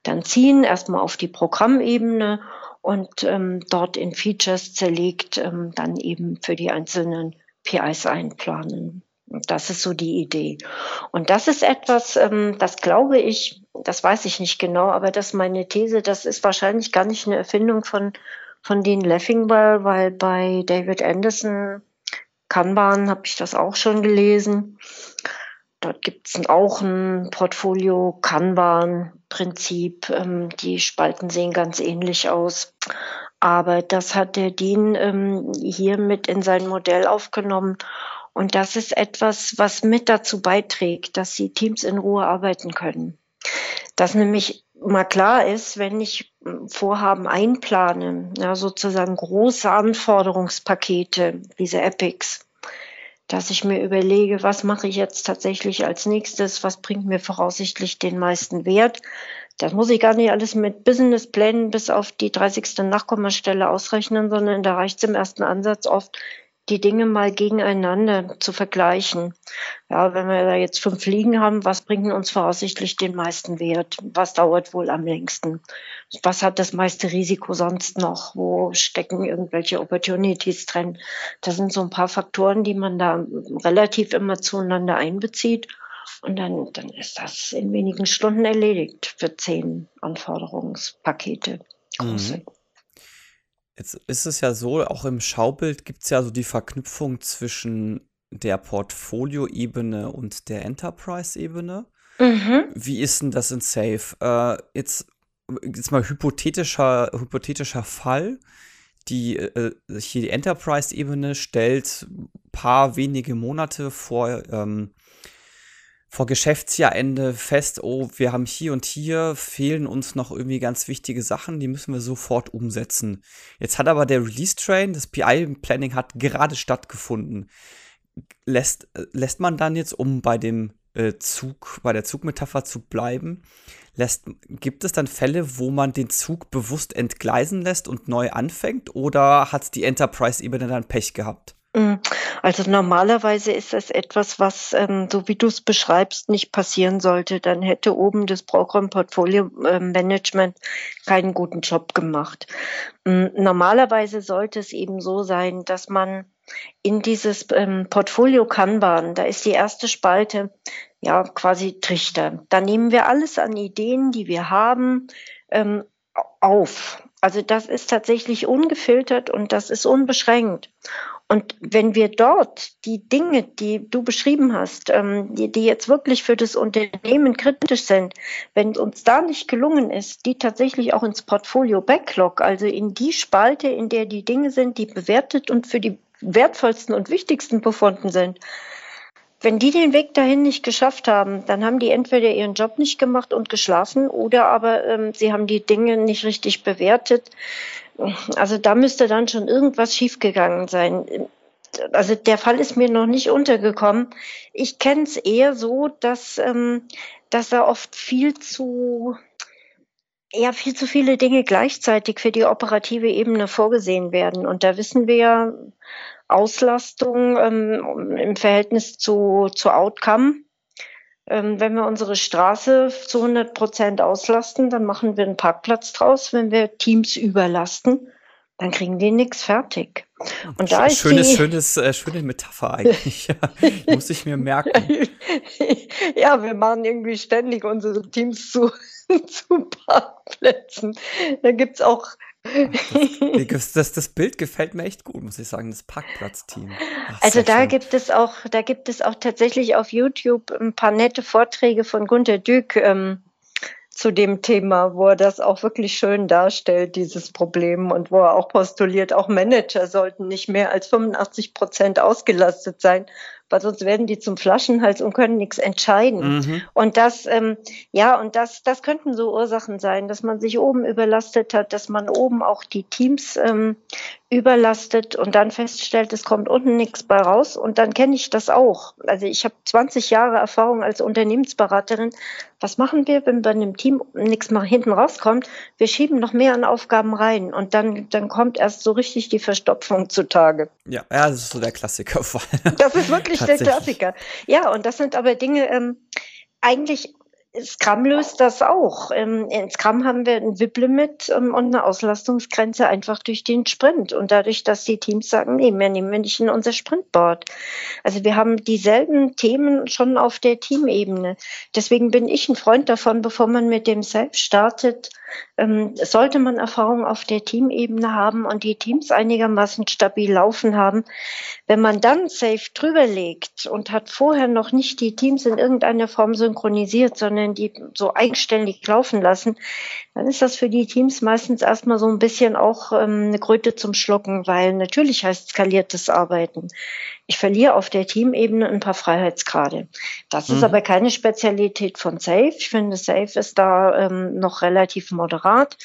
dann ziehen, erstmal auf die Programmebene und ähm, dort in Features zerlegt ähm, dann eben für die einzelnen PIs einplanen. Das ist so die Idee. Und das ist etwas, ähm, das glaube ich, das weiß ich nicht genau, aber das ist meine These, das ist wahrscheinlich gar nicht eine Erfindung von, von Dean Leffingwell, weil bei David Anderson Kanban habe ich das auch schon gelesen. Dort gibt es auch ein Portfolio Kanban-Prinzip. Ähm, die Spalten sehen ganz ähnlich aus. Aber das hat der Dean ähm, hier mit in sein Modell aufgenommen. Und das ist etwas, was mit dazu beiträgt, dass die Teams in Ruhe arbeiten können. Dass nämlich mal klar ist, wenn ich ähm, Vorhaben einplane, ja, sozusagen große Anforderungspakete, diese Epics, dass ich mir überlege, was mache ich jetzt tatsächlich als nächstes, was bringt mir voraussichtlich den meisten Wert, Das muss ich gar nicht alles mit Businessplänen bis auf die 30. Nachkommastelle ausrechnen, sondern da reicht es im ersten Ansatz oft, die Dinge mal gegeneinander zu vergleichen. Ja, wenn wir da jetzt fünf Liegen haben, was bringt uns voraussichtlich den meisten Wert? Was dauert wohl am längsten? Was hat das meiste Risiko sonst noch? Wo stecken irgendwelche Opportunities drin? Das sind so ein paar Faktoren, die man da relativ immer zueinander einbezieht. Und dann, dann ist das in wenigen Stunden erledigt für zehn Anforderungspakete. Große. Mhm. Jetzt ist es ja so, auch im Schaubild gibt es ja so die Verknüpfung zwischen der Portfolio-Ebene und der Enterprise-Ebene. Mhm. Wie ist denn das in Safe? Äh, jetzt, jetzt mal hypothetischer, hypothetischer Fall. Die, äh, hier die Enterprise-Ebene stellt ein paar wenige Monate vor ähm, vor Geschäftsjahrende fest, oh, wir haben hier und hier fehlen uns noch irgendwie ganz wichtige Sachen, die müssen wir sofort umsetzen. Jetzt hat aber der Release Train, das PI Planning hat gerade stattgefunden. Lässt, lässt man dann jetzt, um bei dem äh, Zug, bei der Zugmetapher zu bleiben, lässt, gibt es dann Fälle, wo man den Zug bewusst entgleisen lässt und neu anfängt oder hat die Enterprise-Ebene dann Pech gehabt? Mm, also normalerweise ist das etwas, was, ähm, so wie du es beschreibst, nicht passieren sollte. Dann hätte oben das Programm Portfolio ähm, Management keinen guten Job gemacht. Ähm, normalerweise sollte es eben so sein, dass man in dieses ähm, Portfolio Kanban, da ist die erste Spalte, ja, quasi Trichter. Da nehmen wir alles an Ideen, die wir haben, ähm, auf. Also das ist tatsächlich ungefiltert und das ist unbeschränkt. Und wenn wir dort die Dinge, die du beschrieben hast, ähm, die, die jetzt wirklich für das Unternehmen kritisch sind, wenn uns da nicht gelungen ist, die tatsächlich auch ins Portfolio Backlog, also in die Spalte, in der die Dinge sind, die bewertet und für die wertvollsten und wichtigsten befunden sind, wenn die den Weg dahin nicht geschafft haben, dann haben die entweder ihren Job nicht gemacht und geschlafen oder aber ähm, sie haben die Dinge nicht richtig bewertet. Also da müsste dann schon irgendwas schiefgegangen sein. Also der Fall ist mir noch nicht untergekommen. Ich kenne es eher so, dass, ähm, dass da oft viel zu ja, viel zu viele Dinge gleichzeitig für die operative Ebene vorgesehen werden. Und da wissen wir ja, Auslastung ähm, im Verhältnis zu, zu Outcome ähm, wenn wir unsere Straße zu 100 Prozent auslasten, dann machen wir einen Parkplatz draus. Wenn wir Teams überlasten, dann kriegen die nichts fertig. Und da ist schönes, die, schönes, äh, schöne Metapher eigentlich. ja, muss ich mir merken. <laughs> ja, wir machen irgendwie ständig unsere Teams zu, <laughs> zu Parkplätzen. Da gibt's auch das, <laughs> das, das, Bild gefällt mir echt gut, muss ich sagen, das Parkplatzteam. Also da schön. gibt es auch, da gibt es auch tatsächlich auf YouTube ein paar nette Vorträge von Gunter Dück ähm, zu dem Thema, wo er das auch wirklich schön darstellt, dieses Problem und wo er auch postuliert, auch Manager sollten nicht mehr als 85 Prozent ausgelastet sein, weil sonst werden die zum Flaschenhals und können nichts entscheiden. Mhm. Und das, ähm, ja, und das, das könnten so Ursachen sein, dass man sich oben überlastet hat, dass man oben auch die Teams ähm, überlastet und dann feststellt, es kommt unten nichts bei raus. Und dann kenne ich das auch. Also ich habe 20 Jahre Erfahrung als Unternehmensberaterin. Was machen wir, wenn bei einem Team nichts mal hinten rauskommt? Wir schieben noch mehr an Aufgaben rein und dann, dann kommt erst so richtig die Verstopfung zutage. Ja, ja, das ist so der Klassikerfall. <laughs> Das ist wirklich der Klassiker. Ja, und das sind aber Dinge, ähm, eigentlich Scrum löst das auch. Ähm, in Scrum haben wir ein WIP-Limit ähm, und eine Auslastungsgrenze einfach durch den Sprint und dadurch, dass die Teams sagen, nee, mehr nehmen wir nicht in unser Sprintboard. Also wir haben dieselben Themen schon auf der Teamebene. Deswegen bin ich ein Freund davon, bevor man mit dem Self startet, ähm, sollte man Erfahrung auf der Teamebene haben und die Teams einigermaßen stabil laufen haben. Wenn man dann Safe drüber legt und hat vorher noch nicht die Teams in irgendeiner Form synchronisiert, sondern die so eigenständig laufen lassen, dann ist das für die Teams meistens erstmal so ein bisschen auch ähm, eine Kröte zum Schlucken, weil natürlich heißt skaliertes Arbeiten. Ich verliere auf der Teamebene ein paar Freiheitsgrade. Das mhm. ist aber keine Spezialität von Safe. Ich finde, Safe ist da ähm, noch relativ moderat.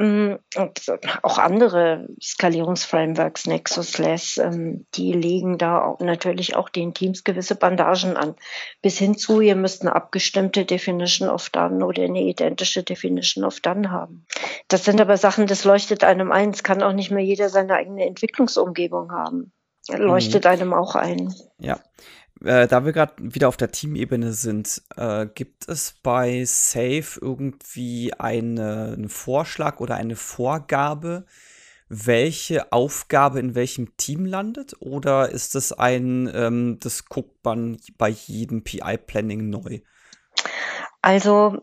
Mm, und auch andere Skalierungsframeworks, Nexus, Less, ähm, die legen da auch natürlich auch den Teams gewisse Bandagen an. Bis hin zu, ihr müsst eine abgestimmte Definition of Done oder eine identische Definition of Done haben. Das sind aber Sachen, das leuchtet einem ein. Es kann auch nicht mehr jeder seine eigene Entwicklungsumgebung haben. Leuchtet mhm. einem auch ein. Ja. Äh, da wir gerade wieder auf der Teamebene sind, äh, gibt es bei Safe irgendwie eine, einen Vorschlag oder eine Vorgabe, welche Aufgabe in welchem Team landet? Oder ist es ein, ähm, das guckt man bei jedem PI-Planning neu? Also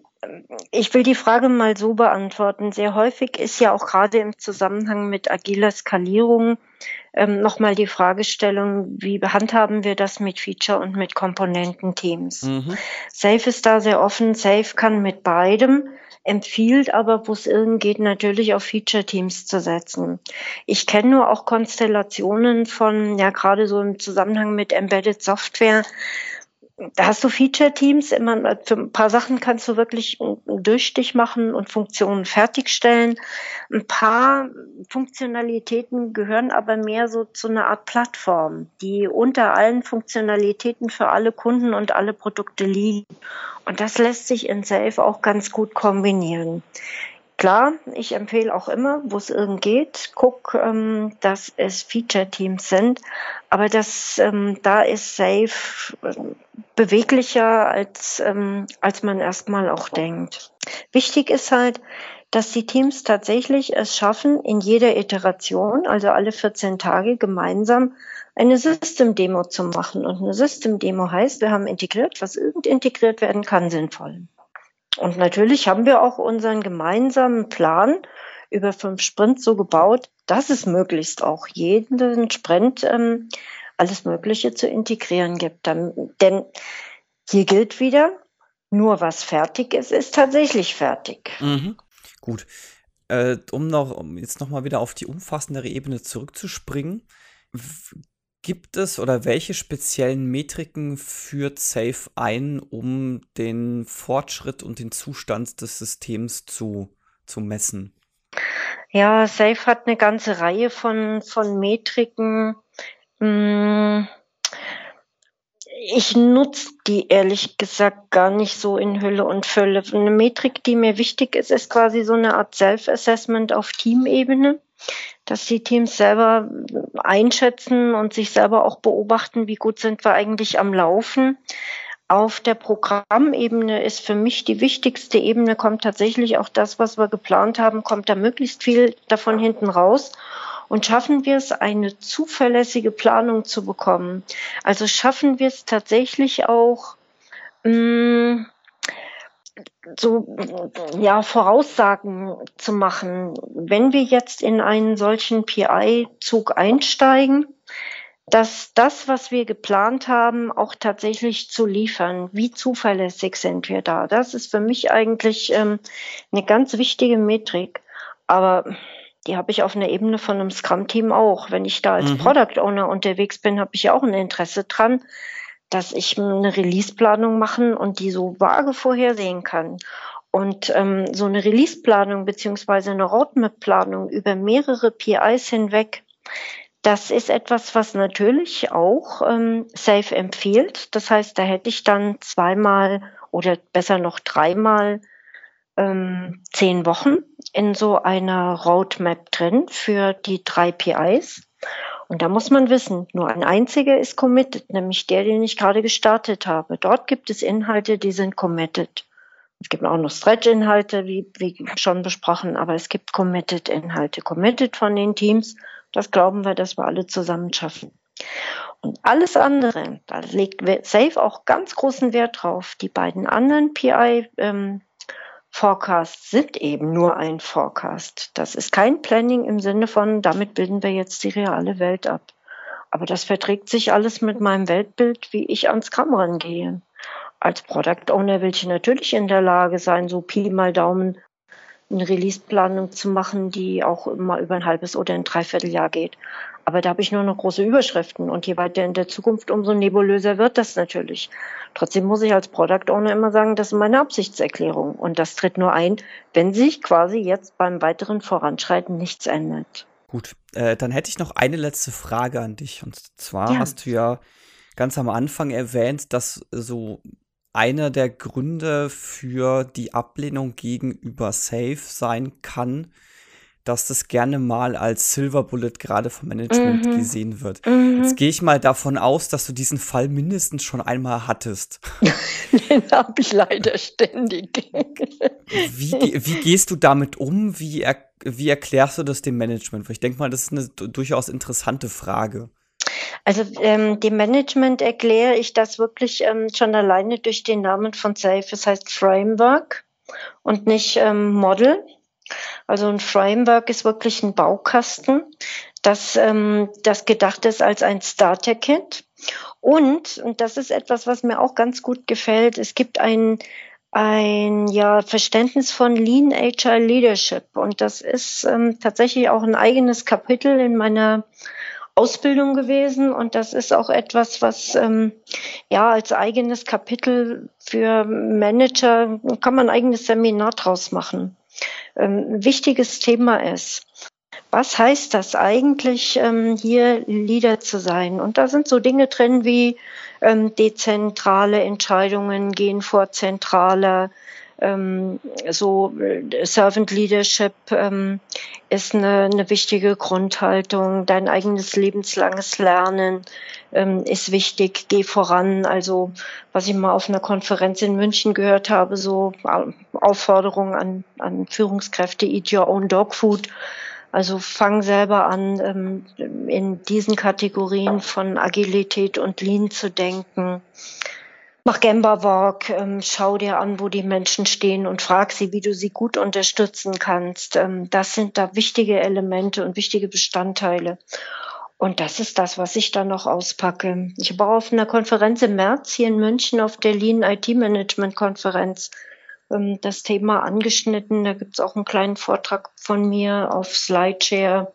ich will die Frage mal so beantworten. Sehr häufig ist ja auch gerade im Zusammenhang mit agiler Skalierung ähm, nochmal die Fragestellung, wie handhaben wir das mit Feature und mit Komponententeams? Mhm. Safe ist da sehr offen. Safe kann mit beidem, empfiehlt aber, wo es irgend geht, natürlich auf Feature-Teams zu setzen. Ich kenne nur auch Konstellationen von, ja, gerade so im Zusammenhang mit Embedded Software, da hast du Feature-Teams, immer für ein paar Sachen kannst du wirklich einen Durchstich machen und Funktionen fertigstellen. Ein paar Funktionalitäten gehören aber mehr so zu einer Art Plattform, die unter allen Funktionalitäten für alle Kunden und alle Produkte liegen. Und das lässt sich in Safe auch ganz gut kombinieren. Klar, ich empfehle auch immer, wo es irgend geht, guck, ähm, dass es Feature-Teams sind, aber das, ähm, da ist Safe ähm, beweglicher, als, ähm, als man erstmal auch denkt. Wichtig ist halt, dass die Teams tatsächlich es schaffen, in jeder Iteration, also alle 14 Tage gemeinsam eine System-Demo zu machen. Und eine System-Demo heißt, wir haben integriert, was irgend integriert werden kann, sinnvoll. Und natürlich haben wir auch unseren gemeinsamen Plan über fünf Sprints so gebaut, dass es möglichst auch jeden Sprint ähm, alles Mögliche zu integrieren gibt. Denn hier gilt wieder, nur was fertig ist, ist tatsächlich fertig. Mhm. Gut. Äh, um noch, um jetzt nochmal wieder auf die umfassendere Ebene zurückzuspringen, gibt es oder welche speziellen Metriken führt Safe ein, um den Fortschritt und den Zustand des Systems zu, zu messen? Ja, Safe hat eine ganze Reihe von, von Metriken. Hm, ich nutze die ehrlich gesagt gar nicht so in Hülle und Fülle. Eine Metrik, die mir wichtig ist, ist quasi so eine Art Self-Assessment auf Teamebene, dass die Teams selber einschätzen und sich selber auch beobachten, wie gut sind wir eigentlich am Laufen. Auf der Programmebene ist für mich die wichtigste Ebene, kommt tatsächlich auch das, was wir geplant haben, kommt da möglichst viel davon hinten raus. Und schaffen wir es, eine zuverlässige Planung zu bekommen? Also schaffen wir es tatsächlich auch, mh, mm, so ja Voraussagen zu machen. Wenn wir jetzt in einen solchen PI-Zug einsteigen, dass das, was wir geplant haben, auch tatsächlich zu liefern. Wie zuverlässig sind wir da? Das ist für mich eigentlich ähm, eine ganz wichtige Metrik. Aber die habe ich auf einer Ebene von einem Scrum-Team auch. Wenn ich da als mhm. Product Owner unterwegs bin, habe ich ja auch ein Interesse dran, dass ich eine Release-Planung machen und die so vage vorhersehen kann. Und ähm, so eine Release-Planung beziehungsweise eine Roadmap-Planung über mehrere PIs hinweg, das ist etwas, was natürlich auch ähm, Safe empfiehlt. Das heißt, da hätte ich dann zweimal oder besser noch dreimal ähm, zehn Wochen in so einer Roadmap drin für die drei PIs. Und da muss man wissen, nur ein einziger ist committed, nämlich der, den ich gerade gestartet habe. Dort gibt es Inhalte, die sind committed. Es gibt auch noch Stretch-Inhalte, wie, wie schon besprochen, aber es gibt Committed-Inhalte. Committed von den Teams, das glauben wir, dass wir alle zusammen schaffen. Und alles andere, da legt Safe auch ganz großen Wert drauf. Die beiden anderen PI ähm, Forecasts sind eben nur ein Forecast. Das ist kein Planning im Sinne von, damit bilden wir jetzt die reale Welt ab. Aber das verträgt sich alles mit meinem Weltbild, wie ich ans Scrum rangehe. Als Product Owner will ich natürlich in der Lage sein, so Pi mal Daumen eine Release-Planung zu machen, die auch immer über ein halbes oder ein Dreivierteljahr geht. Aber da habe ich nur noch große Überschriften und je weiter in der Zukunft, umso nebulöser wird das natürlich. Trotzdem muss ich als Product Owner immer sagen, das ist meine Absichtserklärung und das tritt nur ein, wenn sich quasi jetzt beim weiteren Voranschreiten nichts ändert. Gut, äh, dann hätte ich noch eine letzte Frage an dich und zwar ja. hast du ja ganz am Anfang erwähnt, dass so einer der Gründe für die Ablehnung gegenüber Safe sein kann, dass das gerne mal als Silver Bullet gerade vom Management mhm. gesehen wird. Mhm. Jetzt gehe ich mal davon aus, dass du diesen Fall mindestens schon einmal hattest. <laughs> Den habe ich leider ständig. wie, wie gehst du damit um? Wie, er, wie erklärst du das dem Management? Ich denke mal, das ist eine durchaus interessante Frage. Also ähm, dem Management erkläre ich das wirklich ähm, schon alleine durch den Namen von Safe. Es heißt Framework und nicht ähm, Model. Also ein Framework ist wirklich ein Baukasten, das, ähm, das gedacht ist als ein Starter-Kit. Und, und das ist etwas, was mir auch ganz gut gefällt, es gibt ein, ein ja, Verständnis von Lean Agile Leadership. Und das ist ähm, tatsächlich auch ein eigenes Kapitel in meiner Ausbildung gewesen und das ist auch etwas, was ähm, ja als eigenes Kapitel für Manager kann man ein eigenes Seminar draus machen. Ähm, wichtiges Thema ist. Was heißt das eigentlich, ähm, hier Leader zu sein? Und da sind so Dinge drin wie ähm, dezentrale Entscheidungen gehen vor zentraler ähm, so äh, Servant Leadership ähm, ist eine, eine wichtige Grundhaltung. Dein eigenes lebenslanges Lernen ähm, ist wichtig. Geh voran. Also was ich mal auf einer Konferenz in München gehört habe, so Aufforderungen an, an Führungskräfte: Eat your own dog food. Also fang selber an, ähm, in diesen Kategorien von Agilität und Lean zu denken. Mach Gemba Walk, ähm, schau dir an, wo die Menschen stehen und frag sie, wie du sie gut unterstützen kannst. Ähm, das sind da wichtige Elemente und wichtige Bestandteile. Und das ist das, was ich dann noch auspacke. Ich war auf einer Konferenz im März hier in München auf der Lean IT Management Konferenz ähm, das Thema angeschnitten. Da gibt's auch einen kleinen Vortrag von mir auf Slideshare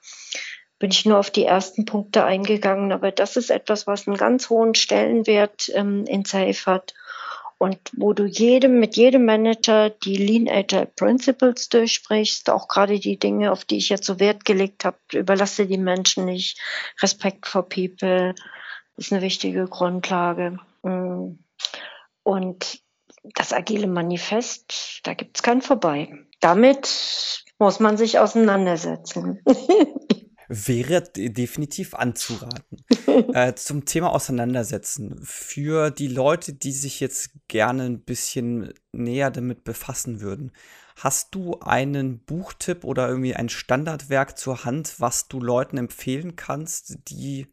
bin ich nur auf die ersten Punkte eingegangen. Aber das ist etwas, was einen ganz hohen Stellenwert ähm, in Safe hat und wo du jedem, mit jedem Manager die Lean Agile Principles durchsprichst, auch gerade die Dinge, auf die ich jetzt so Wert gelegt habe, überlasse die Menschen nicht, Respect for People ist eine wichtige Grundlage. Mm. Und das agile Manifest, da gibt es kein Vorbei. Damit muss man sich auseinandersetzen. <laughs> wäre definitiv anzuraten. <laughs> äh, zum Thema Auseinandersetzen. Für die Leute, die sich jetzt gerne ein bisschen näher damit befassen würden, hast du einen Buchtipp oder irgendwie ein Standardwerk zur Hand, was du Leuten empfehlen kannst, die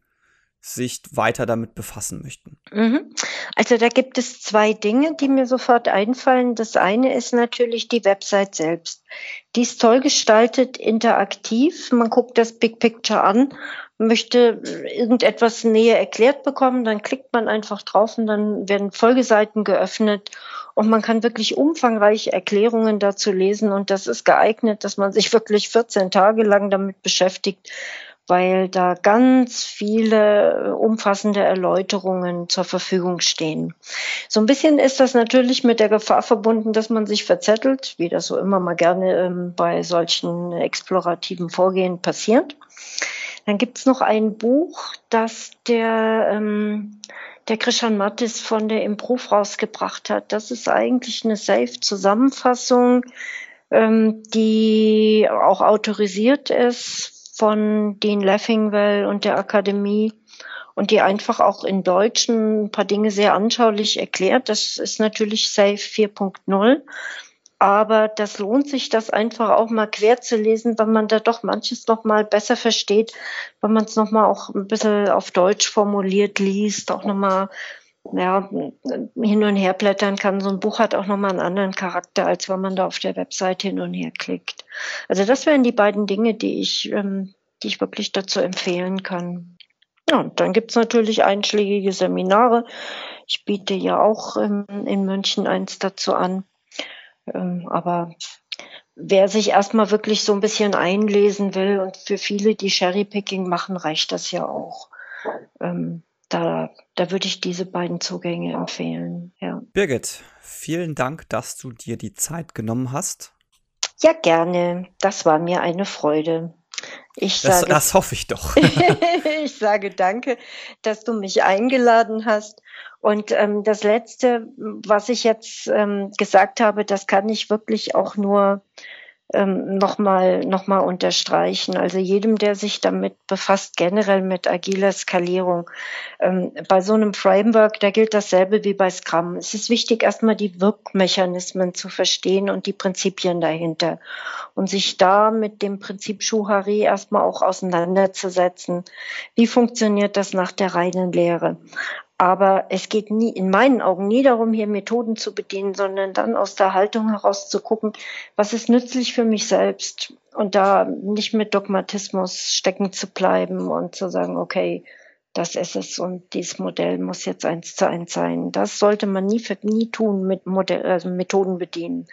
sich weiter damit befassen möchten? Mhm. Also da gibt es zwei Dinge, die mir sofort einfallen. Das eine ist natürlich die Website selbst. Die ist toll gestaltet, interaktiv. Man guckt das Big Picture an, möchte irgendetwas näher erklärt bekommen, dann klickt man einfach drauf und dann werden Folgeseiten geöffnet und man kann wirklich umfangreiche Erklärungen dazu lesen und das ist geeignet, dass man sich wirklich 14 Tage lang damit beschäftigt, weil da ganz viele äh, umfassende Erläuterungen zur Verfügung stehen. So ein bisschen ist das natürlich mit der Gefahr verbunden, dass man sich verzettelt, wie das so immer mal gerne ähm, bei solchen explorativen Vorgehen passiert. Dann gibt's noch ein Buch, das der, ähm, der Christian Mattis von der Improve rausgebracht hat. Das ist eigentlich eine Safe-Zusammenfassung, ähm, die auch autorisiert ist von Dean Leffingwell und der Akademie und die einfach auch in Deutschen ein paar Dinge sehr anschaulich erklärt. Das ist natürlich Safe 4.0. Aber das lohnt sich, das einfach auch mal quer zu lesen, weil man da doch manches noch mal besser versteht, weil man es noch mal auch ein bisschen auf Deutsch formuliert liest, auch noch mal ja, hin und her blättern kann. So ein Buch hat auch nochmal einen anderen Charakter, als wenn man da auf der Website hin und her klickt. Also das wären die beiden Dinge, die ich, ähm, die ich wirklich dazu empfehlen kann. Ja, und dann gibt's natürlich einschlägige Seminare. Ich biete ja auch ähm, in München eins dazu an. Ähm, aber wer sich erstmal wirklich so ein bisschen einlesen will und für viele, die Cherrypicking machen, reicht das ja auch. Ähm, da, da würde ich diese beiden Zugänge empfehlen. Ja. Birgit, vielen Dank, dass du dir die Zeit genommen hast. Ja, gerne. Das war mir eine Freude. Ich das, sage, das hoffe ich doch. <laughs> ich sage danke, dass du mich eingeladen hast. Und ähm, das Letzte, was ich jetzt ähm, gesagt habe, das kann ich wirklich auch nur ähm, nochmal noch mal unterstreichen. Also jedem, der sich damit befasst, generell mit agiler Skalierung, ähm, bei so einem Framework, da gilt dasselbe wie bei Scrum. Es ist wichtig, erstmal die Wirkmechanismen zu verstehen und die Prinzipien dahinter und sich da mit dem Prinzip Schuhari erstmal auch auseinanderzusetzen. Wie funktioniert das nach der reinen Lehre? Aber es geht nie, in meinen Augen nie darum, hier Methoden zu bedienen, sondern dann aus der Haltung heraus zu gucken, was ist nützlich für mich selbst und da nicht mit Dogmatismus stecken zu bleiben und zu sagen, okay, das ist es und dieses Modell muss jetzt eins zu eins sein. Das sollte man nie, nie tun mit Modell, also Methoden bedienen,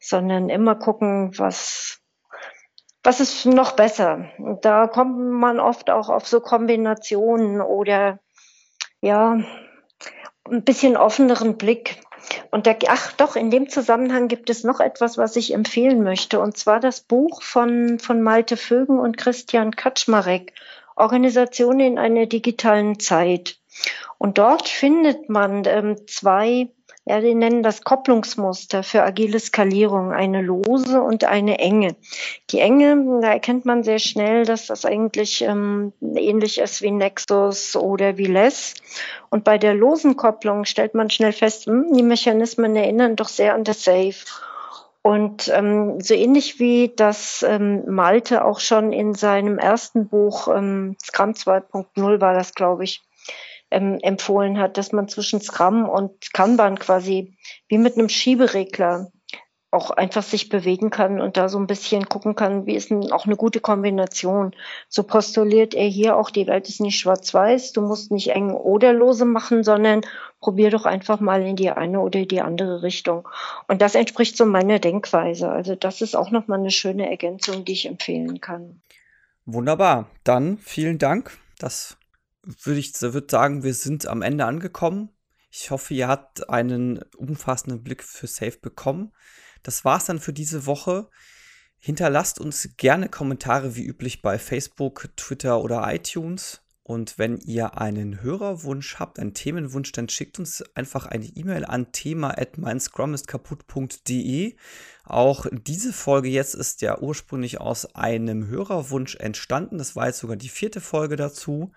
sondern immer gucken, was, was ist noch besser. Und da kommt man oft auch auf so Kombinationen oder ja, ein bisschen offeneren Blick. Und der, ach doch, in dem Zusammenhang gibt es noch etwas, was ich empfehlen möchte, und zwar das Buch von, von Malte Vögen und Christian Kaczmarek, Organisation in einer digitalen Zeit. Und dort findet man ähm, zwei ja, die nennen das Kopplungsmuster für agile Skalierung, eine lose und eine enge. Die enge, da erkennt man sehr schnell, dass das eigentlich ähm, ähnlich ist wie Nexus oder wie Less. Und bei der losen Kopplung stellt man schnell fest, hm, die Mechanismen erinnern doch sehr an das Safe. Und ähm, so ähnlich wie das ähm, Malte auch schon in seinem ersten Buch, ähm, Scrum 2.0 war das, glaube ich, ähm, empfohlen hat, dass man zwischen Scrum und Kanban quasi wie mit einem Schieberegler auch einfach sich bewegen kann und da so ein bisschen gucken kann, wie ist denn auch eine gute Kombination. So postuliert er hier auch, die Welt ist nicht schwarz-weiß, du musst nicht eng oder lose machen, sondern probier doch einfach mal in die eine oder die andere Richtung. Und das entspricht so meiner Denkweise. Also das ist auch nochmal eine schöne Ergänzung, die ich empfehlen kann. Wunderbar. Dann vielen Dank. Das würde ich würde sagen, wir sind am Ende angekommen. Ich hoffe, ihr habt einen umfassenden Blick für Safe bekommen. Das war's dann für diese Woche. Hinterlasst uns gerne Kommentare wie üblich bei Facebook, Twitter oder iTunes. Und wenn ihr einen Hörerwunsch habt, einen Themenwunsch, dann schickt uns einfach eine E-Mail an thema@meinscrum-ist-kaputt.de. Auch diese Folge jetzt ist ja ursprünglich aus einem Hörerwunsch entstanden. Das war jetzt sogar die vierte Folge dazu.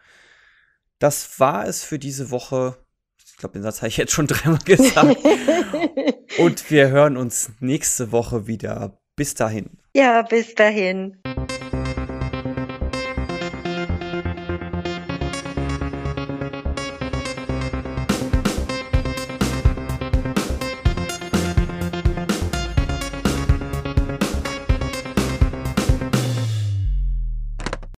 Das war es für diese Woche. Ich glaube, den Satz habe ich jetzt schon <laughs> dreimal gesagt. <laughs> Und wir hören uns nächste Woche wieder. Bis dahin. Ja, bis dahin.